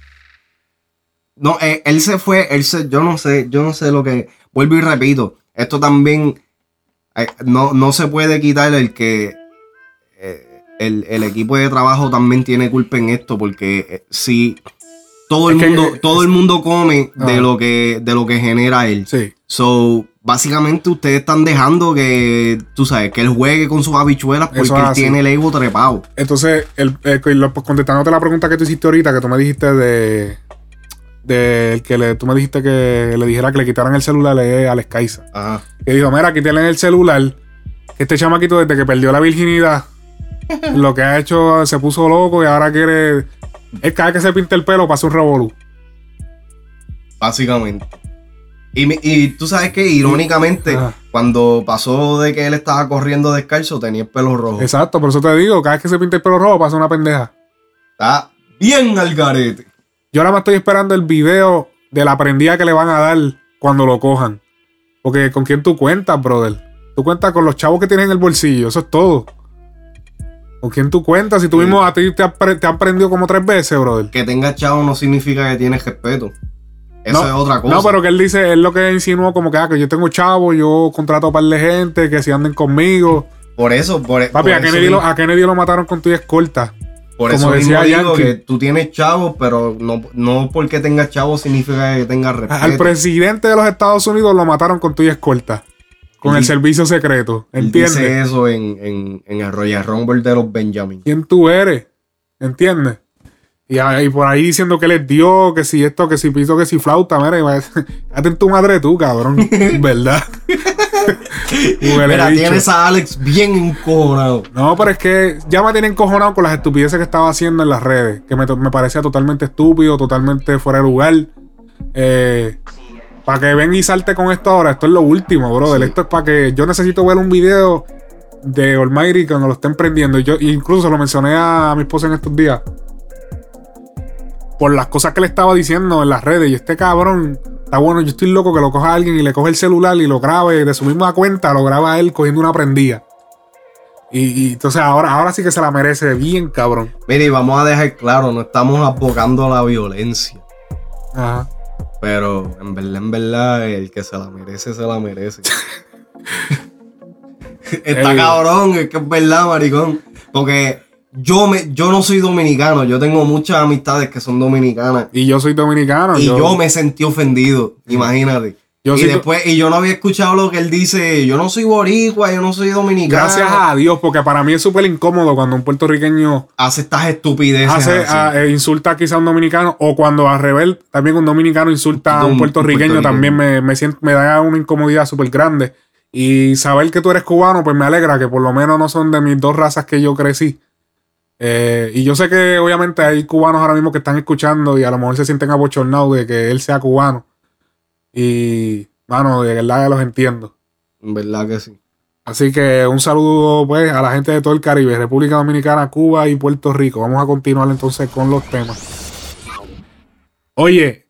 No, eh, él se fue, él se, yo no sé, yo no sé lo que. Vuelvo y repito, esto también eh, no, no se puede quitar el que eh, el, el equipo de trabajo también tiene culpa en esto, porque eh, si todo el Es que- mundo, todo el mundo come Ah. de lo que, de lo que genera él. Sí. So, básicamente ustedes están dejando que, tú sabes, que él juegue con sus habichuelas porque él tiene el ego trepado. Entonces, el, el- lo- pues, contestándote la pregunta que tú hiciste ahorita, que tú me dijiste de. de que le, tú me dijiste que le dijera que le quitaran el celular a Alex Caiza. Ajá. Que dijo, mira, quítale el celular. Este chamaquito desde que perdió la virginidad, lo que ha hecho, se puso loco y ahora quiere. Es cada vez que se pinta el pelo pasa un revolú. Básicamente. Y, y tú sabes que, irónicamente, Ajá. cuando pasó de que él estaba corriendo descalzo, tenía el pelo rojo. Exacto, por eso te digo, cada vez que se pinta el pelo rojo pasa una pendeja. Está bien al garete. Yo ahora más estoy esperando el video de la prendida que le van a dar cuando lo cojan. Porque con quién tú cuentas, brother. Tú cuentas con los chavos que tienes en el bolsillo, eso es todo. ¿Con quién tú cuentas? Si tú mismo a ti te, has te han prendido como tres veces, brother. Que tenga chavo no significa que tienes respeto. Eso no, es otra cosa. No, pero que él dice, él lo que insinuó como que, ah, que yo tengo chavo, yo contrato a par de gente, que si anden conmigo. Por eso, por, Papi, por a, eso Kennedy lo, mismo- a Kennedy lo mataron con tu escolta. Por como eso mismo decía digo que tú tienes chavos, pero no, no porque tengas chavos significa que tengas respeto. Al presidente de los Estados Unidos lo mataron con tu escolta. Con Y- el servicio secreto. ¿Entiendes? dice eso en, en, en el Royal Rumble de los Benjamin. quién tú eres. ¿Entiendes? Y, ahí- por ahí diciendo que les dio, que si esto, que si piso, que si flauta. Mira, y hazte en tu madre tú, cabrón. ¿Verdad? Mira, tienes a Alex bien encojonado. No, pero es que ya me tienen encojonado con las estupideces que estaba haciendo en las redes. Que me, me parecía totalmente estúpido, totalmente fuera de lugar. Eh, para que ven y salte con esto ahora, esto es lo último, brother. Esto es para que yo necesito ver un video de Almighty cuando lo estén prendiendo. Yo incluso lo mencioné a mi esposa en estos días. Por las cosas que le estaba diciendo en las redes. Y este cabrón, está bueno, yo estoy loco que lo coja alguien y le coge el celular y lo grabe de su misma cuenta, lo graba él cogiendo una prendida. Y, y entonces ahora, ahora sí que se la merece bien, cabrón. Mire, y vamos a dejar claro, no estamos abogando a la violencia. Ajá. Pero en verdad, en verdad, el que se la merece, se la merece. Está Ey. cabrón, es que es verdad, maricón. Porque yo me, yo no soy dominicano, yo tengo muchas amistades que son dominicanas. Y yo soy dominicano. Y yo, me sentí ofendido, imagínate. Yo y soy- después, y yo no había escuchado lo que él dice, yo no soy boricua, yo no soy dominicano. Gracias a Dios, porque para mí es súper incómodo cuando un puertorriqueño hace estas estupideces. hace, ah, eh, insulta quizá a un dominicano o cuando a Rebel también un dominicano insulta a un Un puertorriqueño, puertorriqueño. también me, me, siento, me da una incomodidad súper grande. Y saber que tú eres cubano, pues me alegra que por lo menos no son de mis dos razas que yo crecí. Eh, y yo sé que obviamente hay cubanos ahora mismo que están escuchando y a lo mejor se sienten abochornados de que él sea cubano. Y, mano, de verdad que los entiendo. En verdad que sí. Así que un saludo pues a la gente de todo el Caribe, República Dominicana, Cuba y Puerto Rico. Vamos a continuar entonces con los temas. Oye,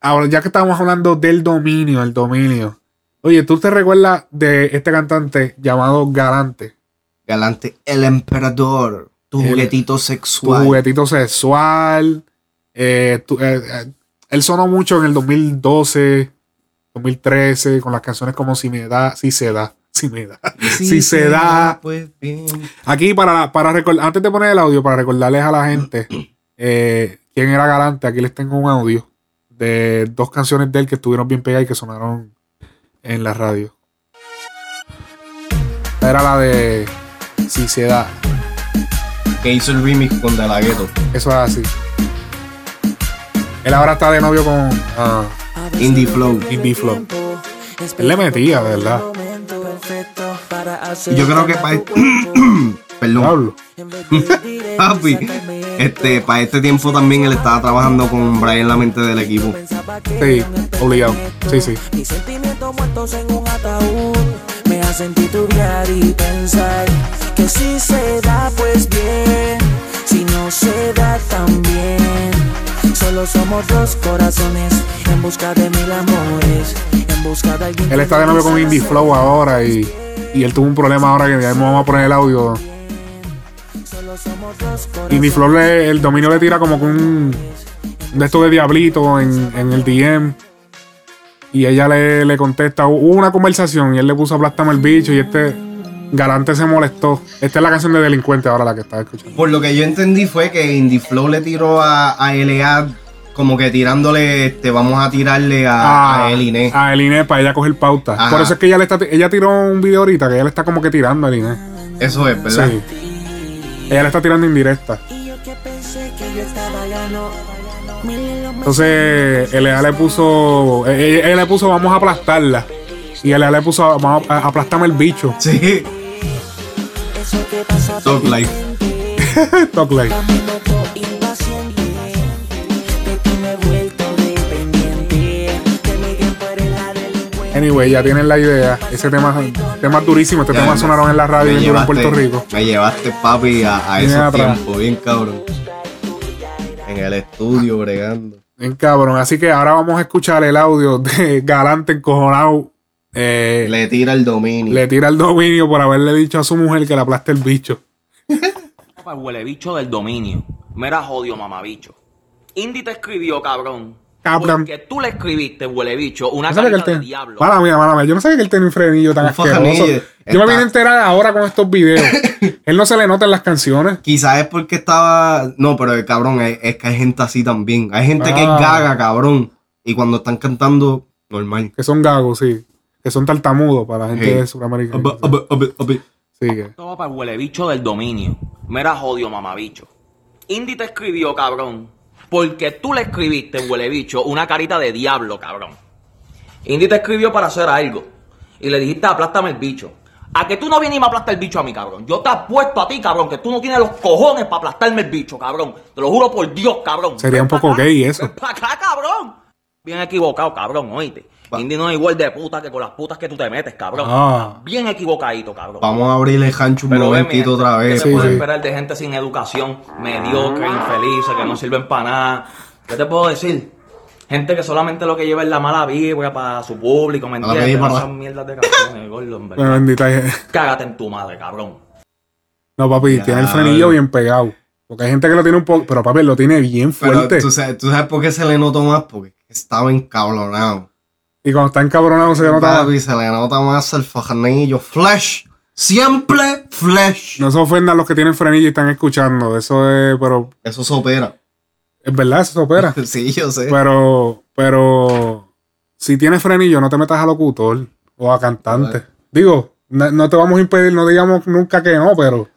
ahora ya que estamos hablando del dominio, el dominio. Oye, ¿tú te recuerdas de este cantante llamado Galante? Galante, el emperador, tu El- juguetito Tu sexual. juguetito sexual. eh, tu- eh, eh, él sonó mucho en el 2012, 2013, con las canciones como Si me da, si se da, si me da, si, se da. Pues bien. Aquí para, para recordar, antes de poner el audio, para recordarles a la gente eh, quién era Galante, aquí les tengo un audio de dos canciones de él que estuvieron bien pegadas y que sonaron en la radio. Era la de Si se da. Que hizo el remix con De La Ghetto. Eso es así. Él ahora está de novio con ah, Indie Flow. Indie Flow. Él le metía, de verdad. Y Yo creo que para Perdón. Papi, este, para este tiempo también él estaba trabajando con Brian La Mente del equipo. Sí, obligado. Sí, sí. Mis sentimientos muertos en un ataúd me hacen titubear y pensar que si se da pues bien, si no se da también. Solo somos dos corazones en busca de mil amores, en busca de alguien. Él está de novio con Indie Flow ahora y, y él tuvo un problema ahora que ya vamos a poner el audio. Indie Flow, le- el dominio le tira como con un de estos de diablito en, en el DM. Y ella le, le contesta. Hubo una conversación y él le puso aplástame el bicho y este galante se molestó. Esta es la canción de Delincuente ahora la que estaba escuchando. Por lo que yo entendí fue que Indie Flow le tiró a, a LA como que tirándole, este, vamos a tirarle a, a Eline. A Eline para ella coger pauta. Ajá. Por eso es que ella le está, ella tiró un video ahorita que ella le está como que tirando a Eline. Eso es, ¿verdad? Sí. Ella le está tirando indirecta. Entonces, LA le puso. Ella, ella le puso, vamos a aplastarla. Y LA le puso, vamos a aplastarme el bicho. Sí. Talk Life. Talk Life. Anyway, ya tienen la idea. Ese tema, tema durísimo. Este Ya, tema me- sonaron en la radio en llevaste- Puerto Rico. Me llevaste, papi, a, a esos tiempos, bien cabrón. En el estudio, bregando. Bien cabrón. Así que ahora vamos a escuchar el audio de Galante encojonado. Eh, Le tira el dominio. le tira el dominio por haberle dicho a su mujer que le aplaste el bicho. Para el huele bicho del dominio. Mira jodio, mamabicho. Indy te escribió, cabrón. Cabrón. Porque tú le escribiste, huele bicho, una No carita de diablo. Mala mía, mala mía. Yo no sabía que él tenía un frenillo tan asqueroso. Yo me vine a enterar ahora con estos videos. él no se le nota en las canciones. Quizás es porque estaba. No, pero el cabrón, es, es que hay gente así también. Hay gente que es Ah. gaga, cabrón. Y cuando están cantando, normal. Que son gagos, sí. Que son tartamudos para la gente Sí. de Sudamérica. Esto va para el huele bicho del dominio. Mira jodio, mamabicho. Indy te escribió, cabrón. Porque tú le escribiste, huele bicho, una carita de diablo, cabrón. Indy te escribió para hacer algo. Y le dijiste, aplástame el bicho. A que tú no vienes y me aplastas el bicho a mí, cabrón. Yo te apuesto a ti, cabrón, que tú no tienes los cojones para aplastarme el bicho, cabrón. Te lo juro por Dios, cabrón. Sería un poco gay eso. Pa' acá, cabrón. Bien equivocado, cabrón, oíste. Indy no es igual de puta que con las putas que tú te metes, cabrón. Ah. Bien equivocadito, cabrón. Vamos a abrirle el hancho un Pero momentito otra ¿Qué vez. se puede esperar de gente sin educación, mediocre, infelices, que no sirven para nada? ¿Qué te puedo decir? Gente que solamente lo que lleva es la mala vibra para su público, ¿me entiendes? No son mierdas de canciones, gordo, verdad. Bendita. Cágate en tu madre, cabrón. No, papi, Ya. tiene el frenillo bien pegado. Porque hay gente que lo tiene un poco. Pero papi, lo tiene bien Pero fuerte. ¿tú sabes, tú sabes por qué se le notó más, porque estaba encabronado. Y cuando está encabronado se le nota. Papi, se le nota más el fajanillo. Flash. Siempre flash. No se ofendan los que tienen frenillo y están escuchando. Eso es, pero. Eso se opera. Es verdad, eso se opera. sí, yo sé. Pero, pero. Si tienes frenillo, no te metas a locutor o a cantante. Digo, no, no te vamos a impedir, no digamos nunca que no, pero.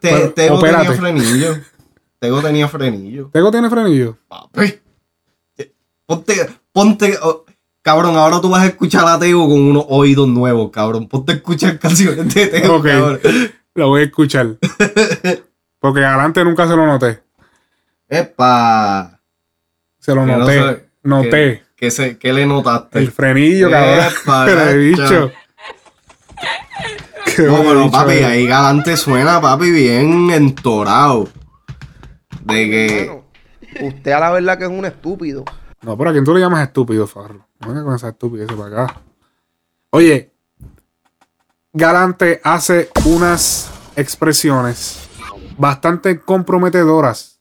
Te- pero Tego tenía frenillo. Tego tenía frenillo. ¿Tego tiene frenillo? Papi. Ponte, ponte, oh, cabrón, ahora tú vas a escuchar a Tego con unos oídos nuevos, cabrón. Ponte a escuchar canciones de Tego, Ok. cabrón. Lo voy a escuchar. Porque Galante nunca se lo noté. Epa. Se lo Que no noté. se- noté. Que, que se, que le notaste. El frenillo, cabrón. Epa, Pero he dicho. Qué No, pero papi, es. ahí Galante suena, papi, bien entorado. De que. Usted a la verdad que es un estúpido. No, pero a quién tú le llamas estúpido, Farro. Venga con esa estupidez para acá. Oye, Galante hace unas expresiones bastante comprometedoras.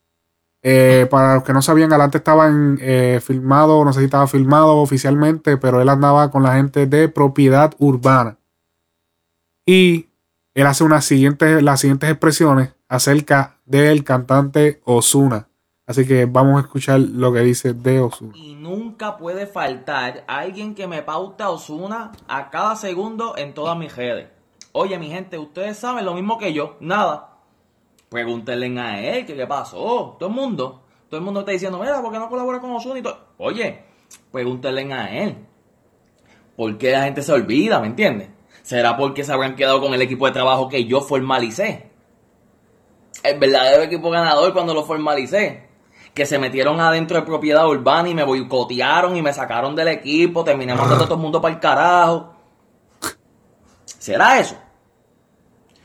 Eh, para los que no sabían, Galante estaba eh, filmado, no sé si estaba filmado oficialmente, pero él andaba con la gente de propiedad urbana. Y él hace unas siguientes, las siguientes expresiones acerca del cantante Osuna. Así que vamos a escuchar lo que dice de Osuna. Y nunca puede faltar alguien que me pauta Osuna a cada segundo en todas mis redes. Oye, mi gente, ustedes saben lo mismo que yo. Nada. Pregúntenle a él qué pasó. Todo el mundo. Todo el mundo está diciendo, mira, ¿por qué no colabora con Osuna? Oye, pregúntenle a él. ¿Por qué la gente se olvida? ¿Me entiendes? ¿Será porque se habrán quedado con el equipo de trabajo que yo formalicé? El verdadero equipo ganador cuando lo formalicé. Que se metieron adentro de propiedad urbana y me boicotearon y me sacaron del equipo. Terminé mandando a todo el mundo para el carajo. ¿Será eso?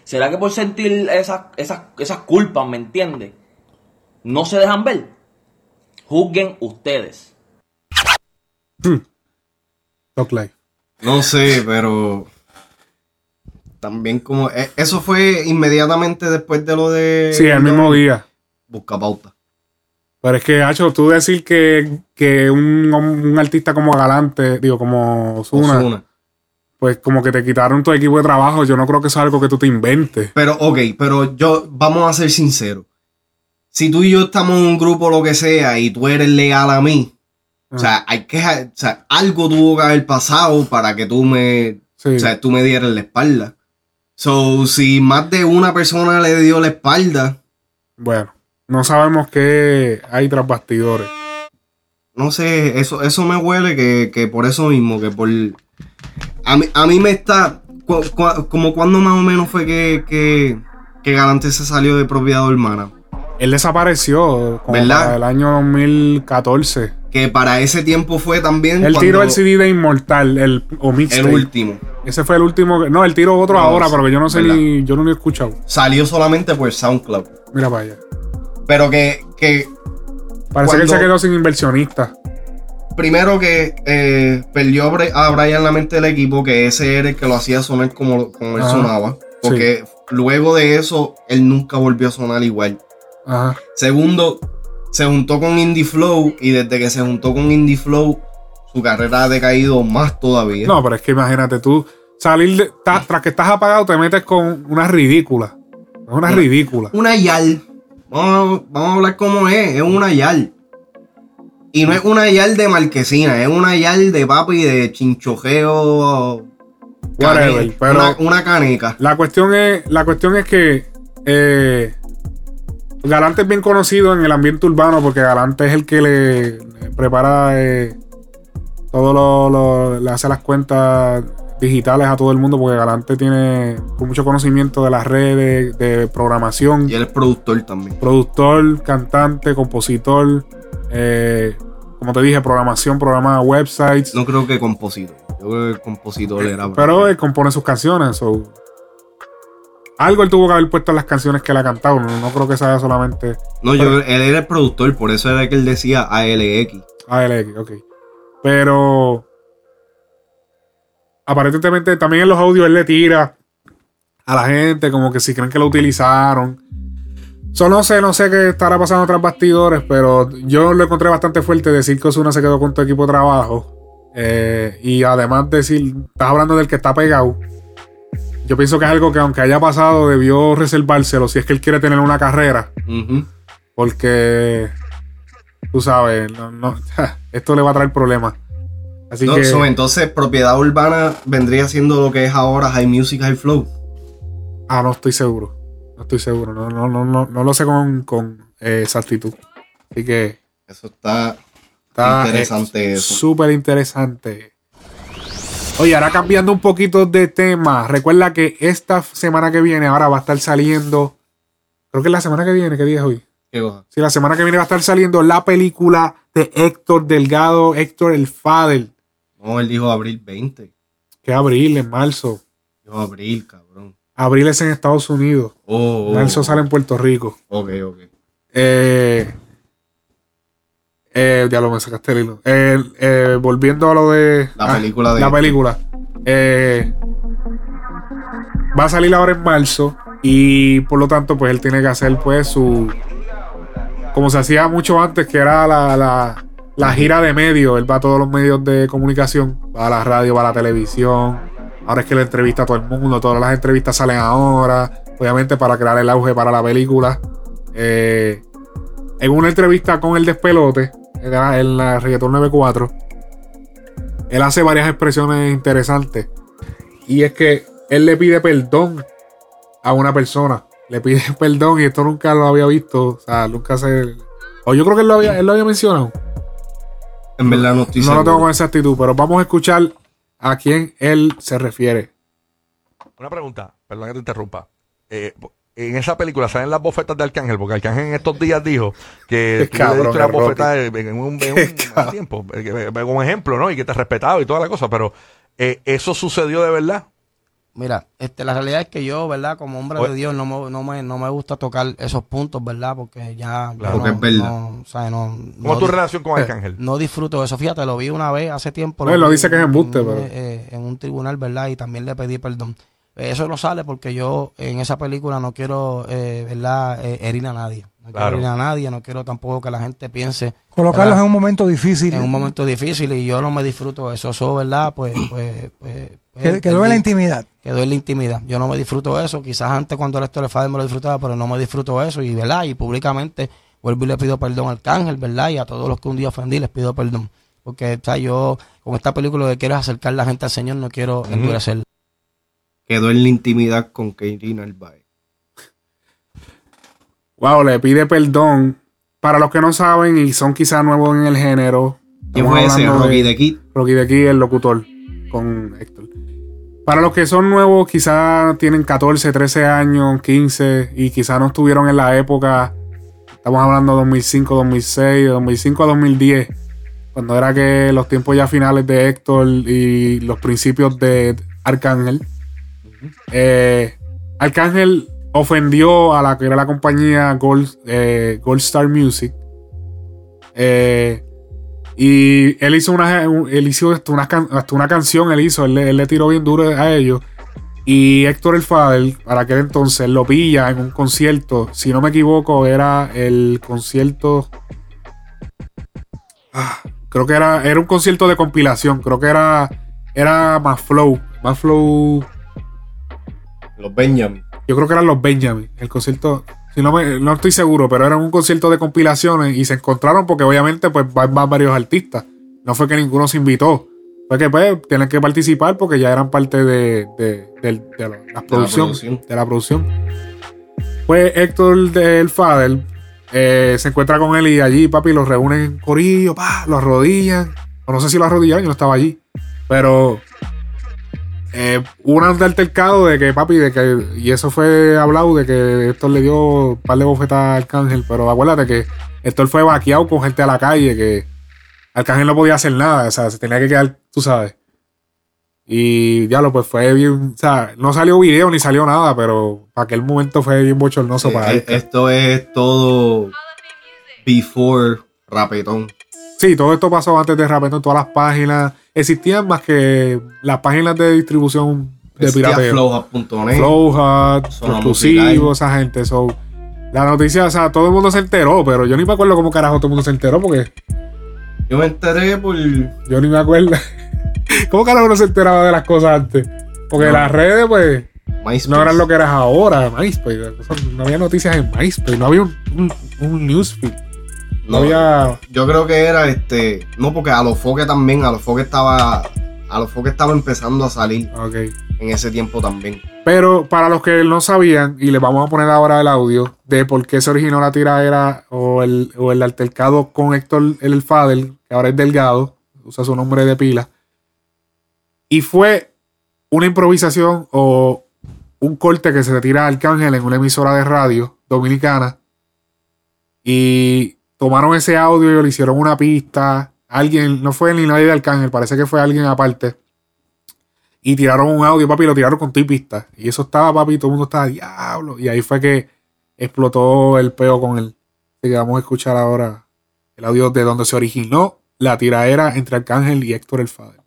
¿Será que por sentir esas, esas, esas culpas, me entiendes? No se dejan ver. Juzguen ustedes. Talk Life. No sé, pero. También como. eh, Eso fue inmediatamente después de lo de. Sí, el mismo día. Busca pauta. Pero es que, Hacho, tú decir que, que un, un artista como Galante, digo, como Ozuna. pues como que te quitaron tu equipo de trabajo, yo no creo que es algo que tú te inventes. Pero, ok, pero yo. Vamos a ser sinceros. Si tú y yo estamos en un grupo, lo que sea, y tú eres leal a mí. O sea, hay que. O sea, algo tuvo que haber pasado para que tú me. O sea, tú me dieras la espalda. So, si más de una persona le dio la espalda. Bueno, no sabemos qué hay tras bastidores. No sé, eso, eso me huele que, que por eso mismo, que por... A mí, a mí me está... cu- cu- como cuando más o menos fue que, que, que Galante se salió de propiedad hermana. Él desapareció como ¿Verdad? para el año 2014. Que para ese tiempo fue también... Él tiró el CD de Inmortal, el, o mixtape. El último. Ese fue el último. que- No, él tiró otro No, ahora, pero que yo no sé ¿verdad? ni. Yo no lo he escuchado. Salió solamente por SoundCloud. Mira para allá. Pero que... que Parece que él se quedó sin inversionista. primero que eh, perdió a Brian la mente del equipo, que ese era el que lo hacía sonar como, como él Ajá. sonaba. Porque luego de eso, él nunca volvió a sonar igual. Ajá. Segundo, se juntó con Indie Flow y desde que se juntó con Indie Flow, su carrera ha decaído más todavía. No, pero es que imagínate tú salir de, ta- tras que estás apagado, te metes con una ridícula. Es una ridícula. Una yal. Vamos, a- vamos a hablar cómo es. Es una yal. Y no es una yal de marquesina, es una yal de papi de chinchojeo. Whatever, pero- una, una caneca. La cuestión es, la cuestión es que eh, Galante es bien conocido en el ambiente urbano porque Galante es el que le, le prepara eh, todo lo, lo- le hace las cuentas digitales a todo el mundo porque Galante tiene mucho conocimiento de las redes, de programación. Y él es productor también. Productor, cantante, compositor, eh, como te dije, programación, programa websites. No creo que compositor. Yo creo que el compositor era. Pero él compone sus canciones. so, Algo él tuvo que haber puesto en las canciones que él ha cantado. No, no creo que sea solamente. No, yo, él era el productor, por eso era que él decía ALX. ALX, ok. Pero. Aparentemente también en los audios él le tira a la gente como que si creen que lo utilizaron. Yo no sé, no sé qué estará pasando tras bastidores, pero yo lo encontré bastante fuerte decir que Osuna se quedó con tu equipo de trabajo. Eh, y además decir, estás hablando del que está pegado. Yo pienso que es algo que aunque haya pasado, debió reservárselo si es que él quiere tener una carrera. Porque, tú sabes, no- no, esto le va a traer problemas. Así No, que... so, entonces, propiedad urbana vendría siendo lo que es ahora High Music, High Flow. Ah, no estoy seguro. No estoy seguro. No, no, no, no, no lo sé con, con eh, exactitud. Así que. Eso está, está interesante eh, eso. Súper interesante. Oye, ahora cambiando un poquito de tema. Recuerda que esta semana que viene ahora va a estar saliendo Creo que la semana que viene, ¿qué día es hoy? ¿Qué cosa? Sí, la semana que viene va a estar saliendo la película de Héctor Delgado, Héctor el Fader. No, él dijo abril 20. Que abril, en marzo. Dijo abril, cabrón. Abril es en Estados Unidos. Oh, oh, marzo oh. sale en Puerto Rico. Ok, ok. Eh, eh, ya lo me sacaste el hilo. Eh, volviendo a lo de La ah, película de la película. Eh, va a salir ahora en marzo y por lo tanto pues él tiene que hacer pues su como se hacía mucho antes que era la, la, la gira de medios él va a todos los medios de comunicación va a la radio va a la televisión ahora es que le entrevista a todo el mundo todas las entrevistas salen ahora obviamente para crear el auge para la película Eh, en una entrevista con el despelote en la, en la reggaeton 94 él hace varias expresiones interesantes y es que él le pide perdón a una persona. Le pide perdón y esto nunca lo había visto. O sea, nunca se. O yo creo que él lo había, él lo había mencionado. En verdad no estoy No lo seguro. tengo con esa actitud, pero vamos a escuchar a quién él se refiere. Una pregunta, perdón que te interrumpa. Eh, en esa película salen las bofetas de Arcángel, porque Arcángel en estos días dijo que tú le cabrón, diste una en un, en un tiempo, eh, que- eh, un ejemplo, ¿no? Y que te respetaba y toda la cosa, pero eh, ¿eso sucedió de verdad? Mira, este, la realidad es que yo, ¿verdad? Como hombre de Dios, no me, no, me, no me gusta tocar esos puntos, ¿verdad? Porque ya... Claro. no- Porque es verdad. no, o sea, no- ¿Cómo no tu relación con Arcángel? No disfruto de eso. Fíjate, lo vi una vez hace tiempo. No, lo dice que es embuste, en, pero- eh, en un tribunal, ¿verdad? Y también le pedí perdón. Eso no sale porque yo en esa película no quiero, eh, ¿verdad? Eh, herir a nadie. No quiero Claro. herir a nadie, no quiero tampoco que la gente piense... Colocarlos ¿verdad? en un momento difícil. En un momento difícil y yo no me disfruto de eso. Eso, ¿verdad? Pues... pues, pues Que- quedó en la intimidad. Quedó en la intimidad. Yo no me disfruto de eso. Quizás antes cuando el esto de Fader me lo disfrutaba, pero no me disfruto de eso. Y, ¿verdad? Y públicamente vuelvo y le pido perdón al Cángel, ¿verdad? Y a todos los que un día ofendí les pido perdón. Porque, o sea, yo con esta película lo que quiero es acercar la gente al Señor, no quiero endurecer. Quedó en la intimidad con Katie Narváez. Wow, le pide perdón. Para los que no saben y son quizás nuevos en el género. ¿Quién estamos fue ese? Rocky the Kid. Rocky the Kid, el locutor con Héctor. Para los que son nuevos, quizás tienen 14, 13 años, 15 y quizás no estuvieron en la época. Estamos hablando de 2005, 2006, 2005 a 2010. Cuando era que los tiempos ya finales de Héctor y los principios de Arcángel. Eh, Arcángel ofendió a la que era la compañía Gold, eh, Gold Star Music. Eh, y él hizo una, él hizo hasta una, hasta una canción, él hizo, él, le- él le tiró bien duro a ellos. Y Héctor el Fader, para aquel entonces, lo pilla en un concierto. Si no me equivoco, era el concierto. Ah, creo que era, era un concierto de compilación. Creo que era, era más Flow. Más Flow. Los Benjamin. Yo creo que eran los Benjamin. El concierto. Si no, me, no estoy seguro, pero era un concierto de compilaciones y se encontraron porque obviamente pues van, van varios artistas. No fue que ninguno se invitó. Fue que pues tienen que participar porque ya eran parte de, de, la, la producción. De la producción. Pues Héctor del Fader eh, se encuentra con él y allí, papi, los reúnen en corillo, pa, lo arrodillan. O no sé si lo arrodillaron, yo no estaba allí. Pero eh, hubo un altercado de que, papi, de que, y eso fue hablado de que Héctor le dio un par de bofetas a Arcángel, pero acuérdate que Héctor fue vaqueado con gente a la calle, que Arcángel no podía hacer nada, o sea, se tenía que quedar, tú sabes. Y ya lo, pues fue bien, o sea, no salió video ni salió nada, pero para aquel momento fue bien bochornoso para Eh, él. Esto es todo before rapetón. Sí, todo esto pasó antes de Rapetón, todas las páginas existían más que las páginas de distribución de pirateo. Flowhub.net, Flowhub, Zona exclusivo, esa gente. So, la noticia, o sea, todo el mundo se enteró, pero yo ni me acuerdo cómo carajo todo el mundo se enteró porque Yo me enteré por. yo ni me acuerdo. ¿Cómo carajo uno se enteraba de las cosas antes? Porque No. las redes, pues, MySpace. no eran lo que eras ahora, MySpace. No había noticias en MySpace, no había un, un, un newsfeed. No, había. Yo creo que era este. No, porque a los foques también, a los foques estaba. A los foques estaba empezando a salir Ok. en ese tiempo también. Pero para los que no sabían, y les vamos a poner ahora el audio de por qué se originó la tiradera o el, o el altercado con Héctor el Fader, que ahora es Delgado, usa su nombre de pila. Y fue una improvisación o un corte que se tira a Arcángel en una emisora de radio dominicana. Y tomaron ese audio y le hicieron una pista. Alguien, no fue ni nadie de Arcángel, parece que fue alguien aparte. Y tiraron un audio, papi, y lo tiraron con tu pista. Y eso estaba, papi, y todo el mundo estaba diablo. Y ahí fue que explotó el peo con él. Así que vamos a escuchar ahora el audio de donde se originó la tiraera entre Arcángel y Héctor el Fader.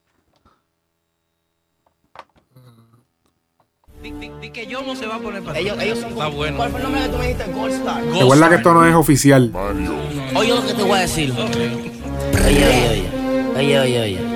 Que yo no se va a poner para Ellos, ellos son Está bueno. ¿Cuál fue el nombre que tú me dijiste? Gold Star. Recuerda que esto no es oficial. Oye lo que te voy a decir. Oye, oye, oye. Oye, oye, oye.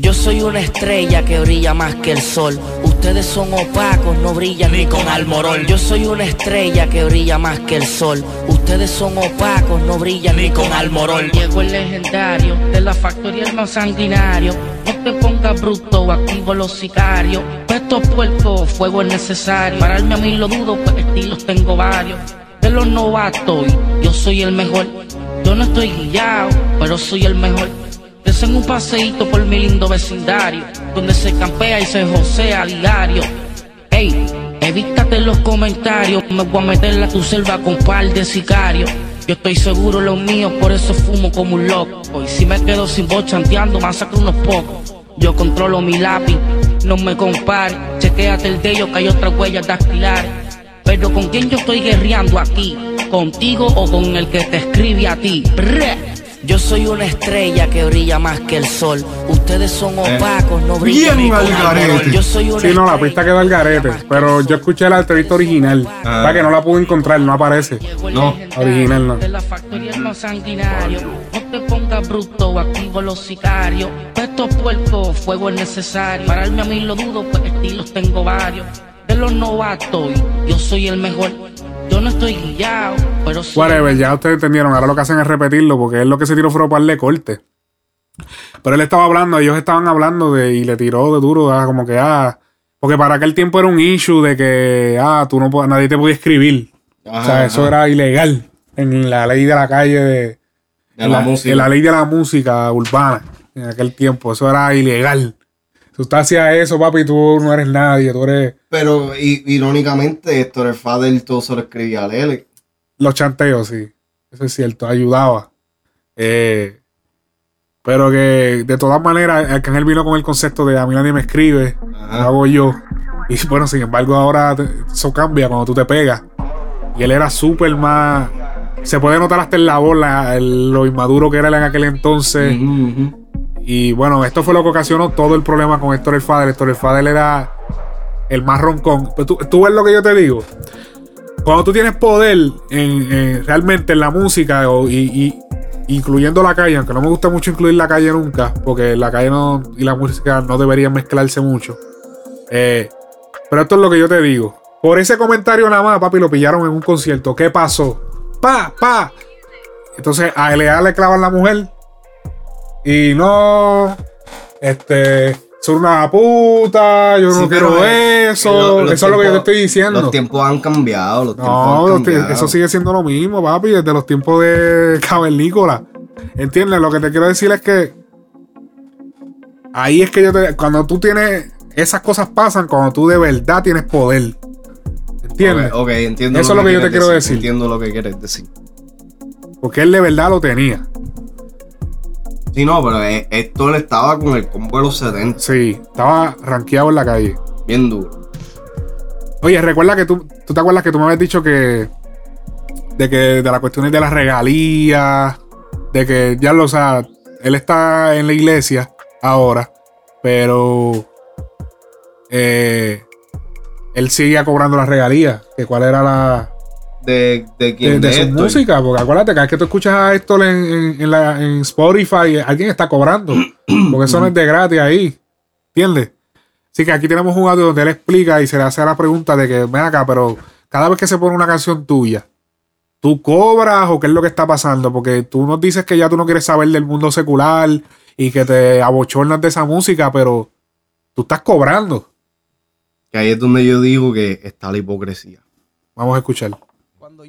Yo soy una estrella que brilla más que el sol. Ustedes son opacos, no brillan ni con almorol. Yo soy una estrella que brilla más que el sol. Ustedes son opacos, no brillan ni con almorol. Llegó el legendario de la factoría el más sanguinario. No te pongas bruto activo los sicarios. Estos puercos, fuego es necesario. Pararme a mí lo dudo, pues estilos tengo varios. De los novatos, yo soy el mejor. Yo no estoy guiado, pero soy el mejor. Desen un paseíto por mi lindo vecindario, donde se campea y se josea a diario. Ey, evítate los comentarios, me voy a meter a tu selva con par de sicarios. Yo estoy seguro lo mío, por eso fumo como un loco. Y si me quedo sin voz chanteando, masacro unos pocos. Yo controlo mi lápiz, no me compare. Chequéate el de ellos que hay otras huellas dactilares. Pero con quién yo estoy guerreando aquí, contigo o con el que te escribe a ti. Yo soy una estrella que brilla más que el sol. Ustedes son opacos, no brillan Bien al garete. Yo soy una Sí, no, la pista quedó al garete. Pero yo escuché la entrevista original. Ah. Para que no la pude encontrar, no aparece. No, original no. De la factoría más sanguinario. No te pongas bruto o activo los sicarios. Estos puercos, fuego es necesario. Pararme a mí lo dudo, pues estilos tengo varios. De los novatos, yo soy el mejor. Yo no estoy guiado, pero soy Whatever, ya ustedes entendieron. Ahora lo que hacen es repetirlo porque él lo que se tiró fue para darle corte. Pero él estaba hablando, ellos estaban hablando de y le tiró de duro, ah, como que ah, porque para aquel tiempo era un issue de que ah, tú no nadie te podía escribir. o sea, Ajá, eso ajá. era ilegal en la ley de la calle de, De en la música. en la ley de la música urbana en aquel tiempo, eso era ilegal. Si usted hacía eso, papi, tú no eres nadie, tú eres Pero irónicamente, Héctor el Fader todo se lo escribía a Lele. Los chanteos, sí. Eso es cierto, ayudaba. Eh, pero que de todas maneras, Arcángel vino con el concepto de a mí nadie me escribe, lo hago yo. Y bueno, sin embargo, ahora te- eso cambia cuando tú te pegas. Y él era súper más. Se puede notar hasta en la voz la- el- lo inmaduro que era en aquel entonces. Y bueno, esto fue lo que ocasionó todo el problema con Héctor el Fader. Héctor el era el más roncón. Pero tú, tú ves lo que yo te digo. Cuando tú tienes poder en, en- realmente en la música o- y- incluyendo la calle, aunque no me gusta mucho incluir la calle nunca, porque la calle no, y la música no deberían mezclarse mucho. Eh, pero esto es lo que yo te digo. Por ese comentario nada más, papi, lo pillaron en un concierto. ¿Qué pasó? Pa, pa. Entonces a LA le clavan la mujer. Y no. Este. Son una puta. Yo no quiero eh, eso. lo- los eso es lo que yo te estoy diciendo. Los tiempos han cambiado. Los tiempos No, han cambiado. eso sigue siendo lo mismo, papi, desde los tiempos de Cavernícola. ¿Entiendes? Lo que te quiero decir es que ahí es que yo te. Cuando tú tienes. Esas cosas pasan cuando tú de verdad tienes poder. ¿Entiendes? Ok, ok, entiendo. Eso es lo que yo te quiero decir. Entiendo lo que quieres decir. Porque él de verdad lo tenía. Sí, no, pero eh, Héctor estaba con el combo de los 70. Sí, estaba rankeado en la calle. Bien duro. Oye, recuerda que tú, tú te acuerdas que tú me habías dicho que. De que de las cuestiones de las regalías. De que ya lo, o sea, él está en la iglesia ahora. Pero. eh, él sigue cobrando las regalías. Que cuál era la. De, quién de de su Héctor. música. Porque acuérdate, cada vez que tú escuchas a Héctor en, en, en la- en Spotify, alguien está cobrando. Porque eso no es de gratis ahí. ¿Entiendes? Así que aquí tenemos un audio donde él explica y se le hace la pregunta de que, ven acá, pero cada vez que se pone una canción tuya, ¿tú cobras o qué es lo que está pasando? Porque tú nos dices que ya tú no quieres saber del mundo secular y que te abochornas de esa música, pero tú estás cobrando. Que ahí es donde yo digo que está la hipocresía. Vamos a escuchar.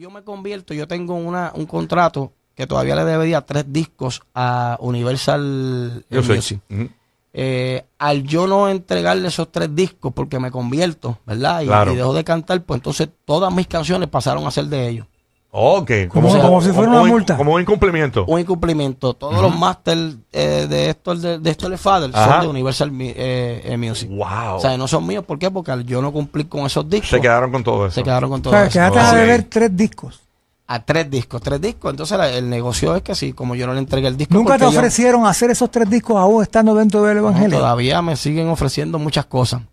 Yo me convierto, yo tengo una, un contrato que todavía le debería tres discos a Universal Yo. Music. Ujú. eh, al yo no entregarle esos tres discos porque me convierto, ¿verdad? Y, Claro. y dejo de cantar, pues entonces todas mis canciones pasaron a ser de ellos. Ok. Como- como si fuera una un- multa. Como un incumplimiento. Un incumplimiento. Todos los máster eh, de esto de, de esto de Father Ajá. son de Universal Mi- eh, eh, Music. Wow. O sea, no son míos. ¿Por qué? Porque al yo no cumplir con esos discos. Se quedaron con todo eso. Se quedaron con O todo sea, eso. quedaste a beber tres discos. A tres discos, tres discos. Entonces la- el negocio es que si, como yo no le entregué el disco. ¿Nunca te porque yo- ofrecieron hacer esos tres discos aún estando dentro del No, Evangelio? todavía me siguen ofreciendo muchas cosas.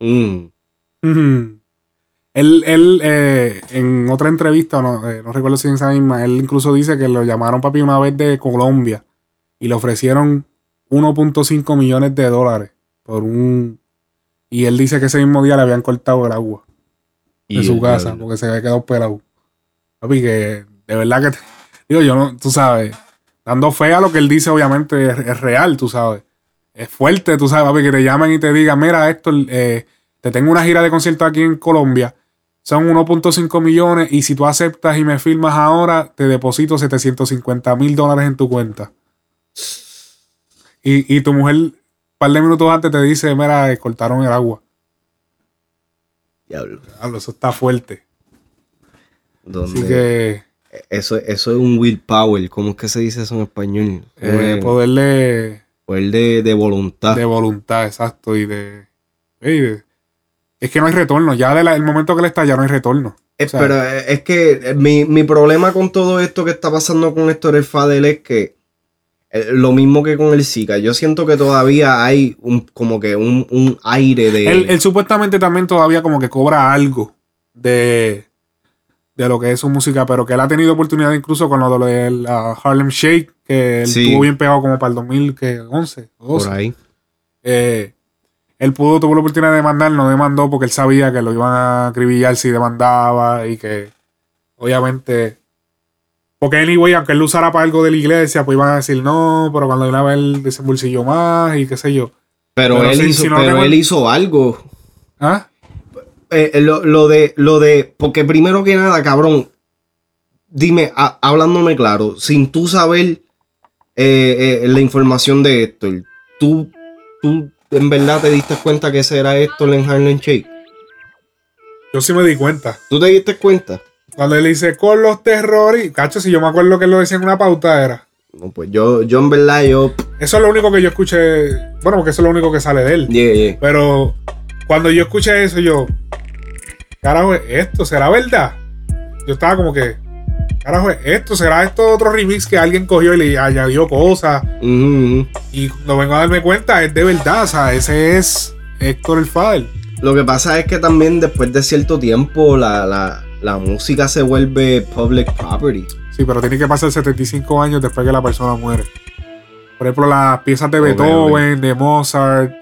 Ujú. Él, él eh, en otra entrevista, no, eh, no recuerdo si en esa misma, él incluso dice que lo llamaron papi una vez de Colombia y le ofrecieron 1.5 millones de dólares por un... Y él dice que ese mismo día le habían cortado el agua de su casa porque se había quedado pelado. Papi, que de verdad que... te- digo, yo no, tú sabes, dando fe a lo que él dice, obviamente es, es real, tú sabes. Es fuerte, tú sabes, papi, que te llamen y te digan, mira, esto, eh, te tengo una gira de conciertos aquí en Colombia, son 1.5 millones y si tú aceptas y me firmas ahora, te deposito 750 mil dólares en tu cuenta. Y, y tu mujer, un par de minutos antes, te dice, mira, eh, cortaron el agua. Diablo. Diablo, eso está fuerte. Así que eso, eso es un willpower. ¿Cómo es que se dice eso en español? eh, poder de, poder de, de voluntad. de voluntad, exacto, y de, y de- Es que no hay retorno, ya del momento que él está, ya no hay retorno. Eh, O sea, pero eh, es que eh, mi, mi problema con todo esto que está pasando con Héctor El Fadel es que eh, lo mismo que con el Zika, yo siento que todavía hay un, como que un, un aire de... Él, él supuestamente también todavía como que cobra algo de, de lo que es su música, pero que él ha tenido oportunidad incluso con lo de la Harlem Shake, que él Sí. estuvo bien pegado como para el 2011 o 12. por ahí. Eh, él pudo, tuvo la oportunidad de demandar, no demandó porque él sabía que lo iban a acribillar si demandaba y que obviamente... Porque anyway, aunque él lo usara para algo de la iglesia, pues iban a decir no, pero cuando de una vez él desembolsilló más y qué sé yo. Pero, Pero él, si- hizo, si no pero tengo- él hizo algo. ¿Ah? Eh, lo, lo de, lo de, porque primero que nada, cabrón, dime, ha- hablándome claro, sin tú saber eh, eh, la información de Héctor, tú, tú en verdad te diste cuenta que ese era Héctor en Harlem Shake. Yo sí me di cuenta. ¿Tú te diste cuenta? Cuando él dice con los terroristas, cacho, si yo me acuerdo que él lo decía en una pauta era. No, pues yo, yo en verdad, yo. Eso es lo único que yo escuché. Bueno, porque eso es lo único que sale de él. Yeah, yeah. Pero cuando yo escuché eso, yo. Carajo, ¿es esto será verdad. Yo estaba como que. Carajo, ¿es esto será esto otro remix que alguien cogió y le añadió cosas. Y cuando vengo a darme cuenta, es de verdad. O sea, ese es Héctor el Fader. Lo que pasa es que también después de cierto tiempo la, la, la música se vuelve public property. Sí, pero tiene que pasar 75 años después que la persona muere. Por ejemplo, las piezas de Beethoven, de Mozart,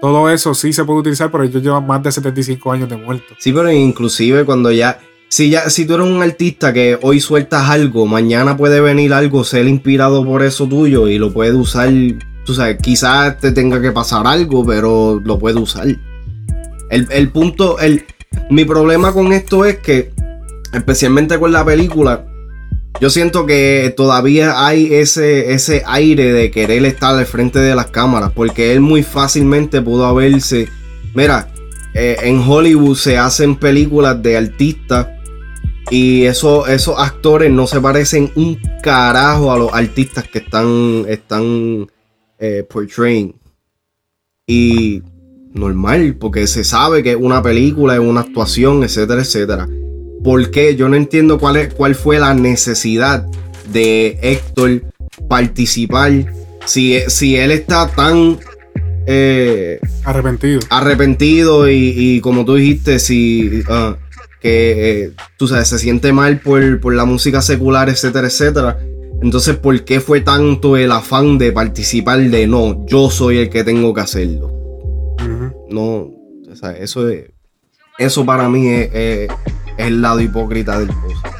todo eso sí se puede utilizar, pero ellos llevan más de 75 años de muerto. Sí, pero inclusive cuando ya si ya si tú eres un artista que hoy sueltas algo, mañana puede venir algo, ser inspirado por eso tuyo y lo puede usar, tú sabes, quizás te tenga que pasar algo, pero lo puede usar. El, el punto, el, mi problema con esto es que, especialmente con la película, yo siento que todavía hay ese, ese aire de querer estar al frente de las cámaras, porque él muy fácilmente pudo haberse, mira, eh, en Hollywood se hacen películas de artistas y eso, esos actores no se parecen un carajo a los artistas que están, están eh, portraying. Y normal, porque se sabe que es una película, es una actuación, etcétera, etcétera. ¿Por qué? Yo no entiendo cuál, es, cuál fue la necesidad de Héctor participar. Si, si él está tan eh, arrepentido. Arrepentido y, y como tú dijiste, si ah, que eh, tú sabes, se siente mal por, por la música secular, etcétera, etcétera. Entonces, ¿por qué fue tanto el afán de participar de no, yo soy el que tengo que hacerlo? No, o sea, eso es, eso para mí es, es- es el lado hipócrita del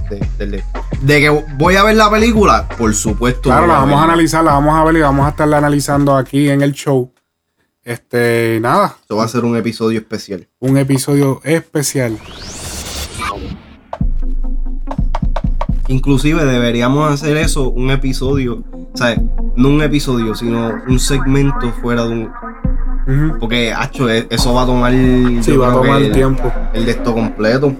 de, del- de que voy a ver la película, por supuesto. Claro, la vamos a verla. analizar, la vamos a ver y vamos a estarla analizando aquí en el show. Este, nada. Esto va a ser un episodio especial. Un episodio especial. Inclusive deberíamos hacer eso, un episodio sea, no un episodio, sino un segmento fuera de un. Porque, hacho, e- eso va a tomar. Sí, va a tomar el- tiempo. El de esto completo.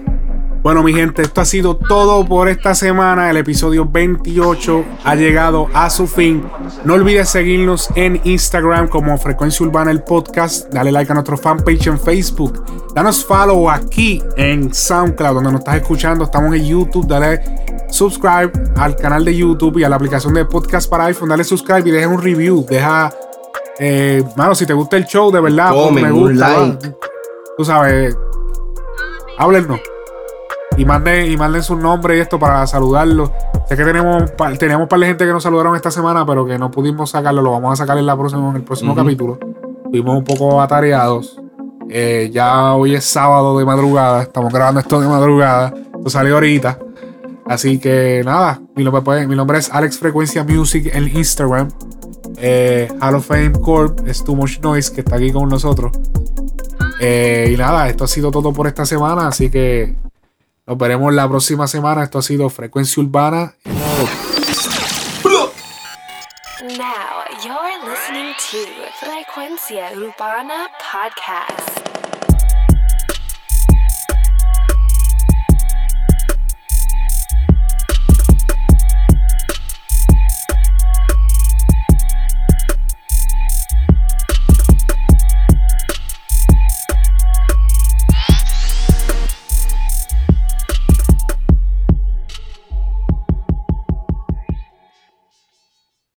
Bueno, mi gente, esto ha sido todo por esta semana. El episodio 28 ha llegado a su fin. No olvides seguirnos en Instagram como Frecuencia Urbana el podcast. Dale like a nuestro fanpage en Facebook. Danos follow aquí en SoundCloud, donde nos estás escuchando. Estamos en YouTube. Dale subscribe al canal de YouTube y a la aplicación de podcast para iPhone. Dale subscribe y deja un review. Deja, eh, mano, si te gusta el show, de verdad, pon Comen, me un gusta. like. Tú sabes, háblenos. Y manden, y manden su nombre y esto para saludarlos. Sé que tenemos, teníamos un par de gente que nos saludaron esta semana, pero que no pudimos sacarlo. Lo vamos a sacar en, la próxima, en el próximo capítulo. Estuvimos un poco atareados. Eh, ya hoy es sábado de madrugada. Estamos grabando esto de madrugada. Esto salió ahorita. Así que nada, mi nombre, pues, mi nombre es Alex Frecuencia Music en Instagram. Eh, Hall of Fame Corp es Too Much Noise que está aquí con nosotros. Eh, y nada, esto ha sido todo por esta semana. Así que nos veremos la próxima semana. Esto ha sido Frecuencia Urbana. Now you're listening to Frecuencia Urbana Podcast.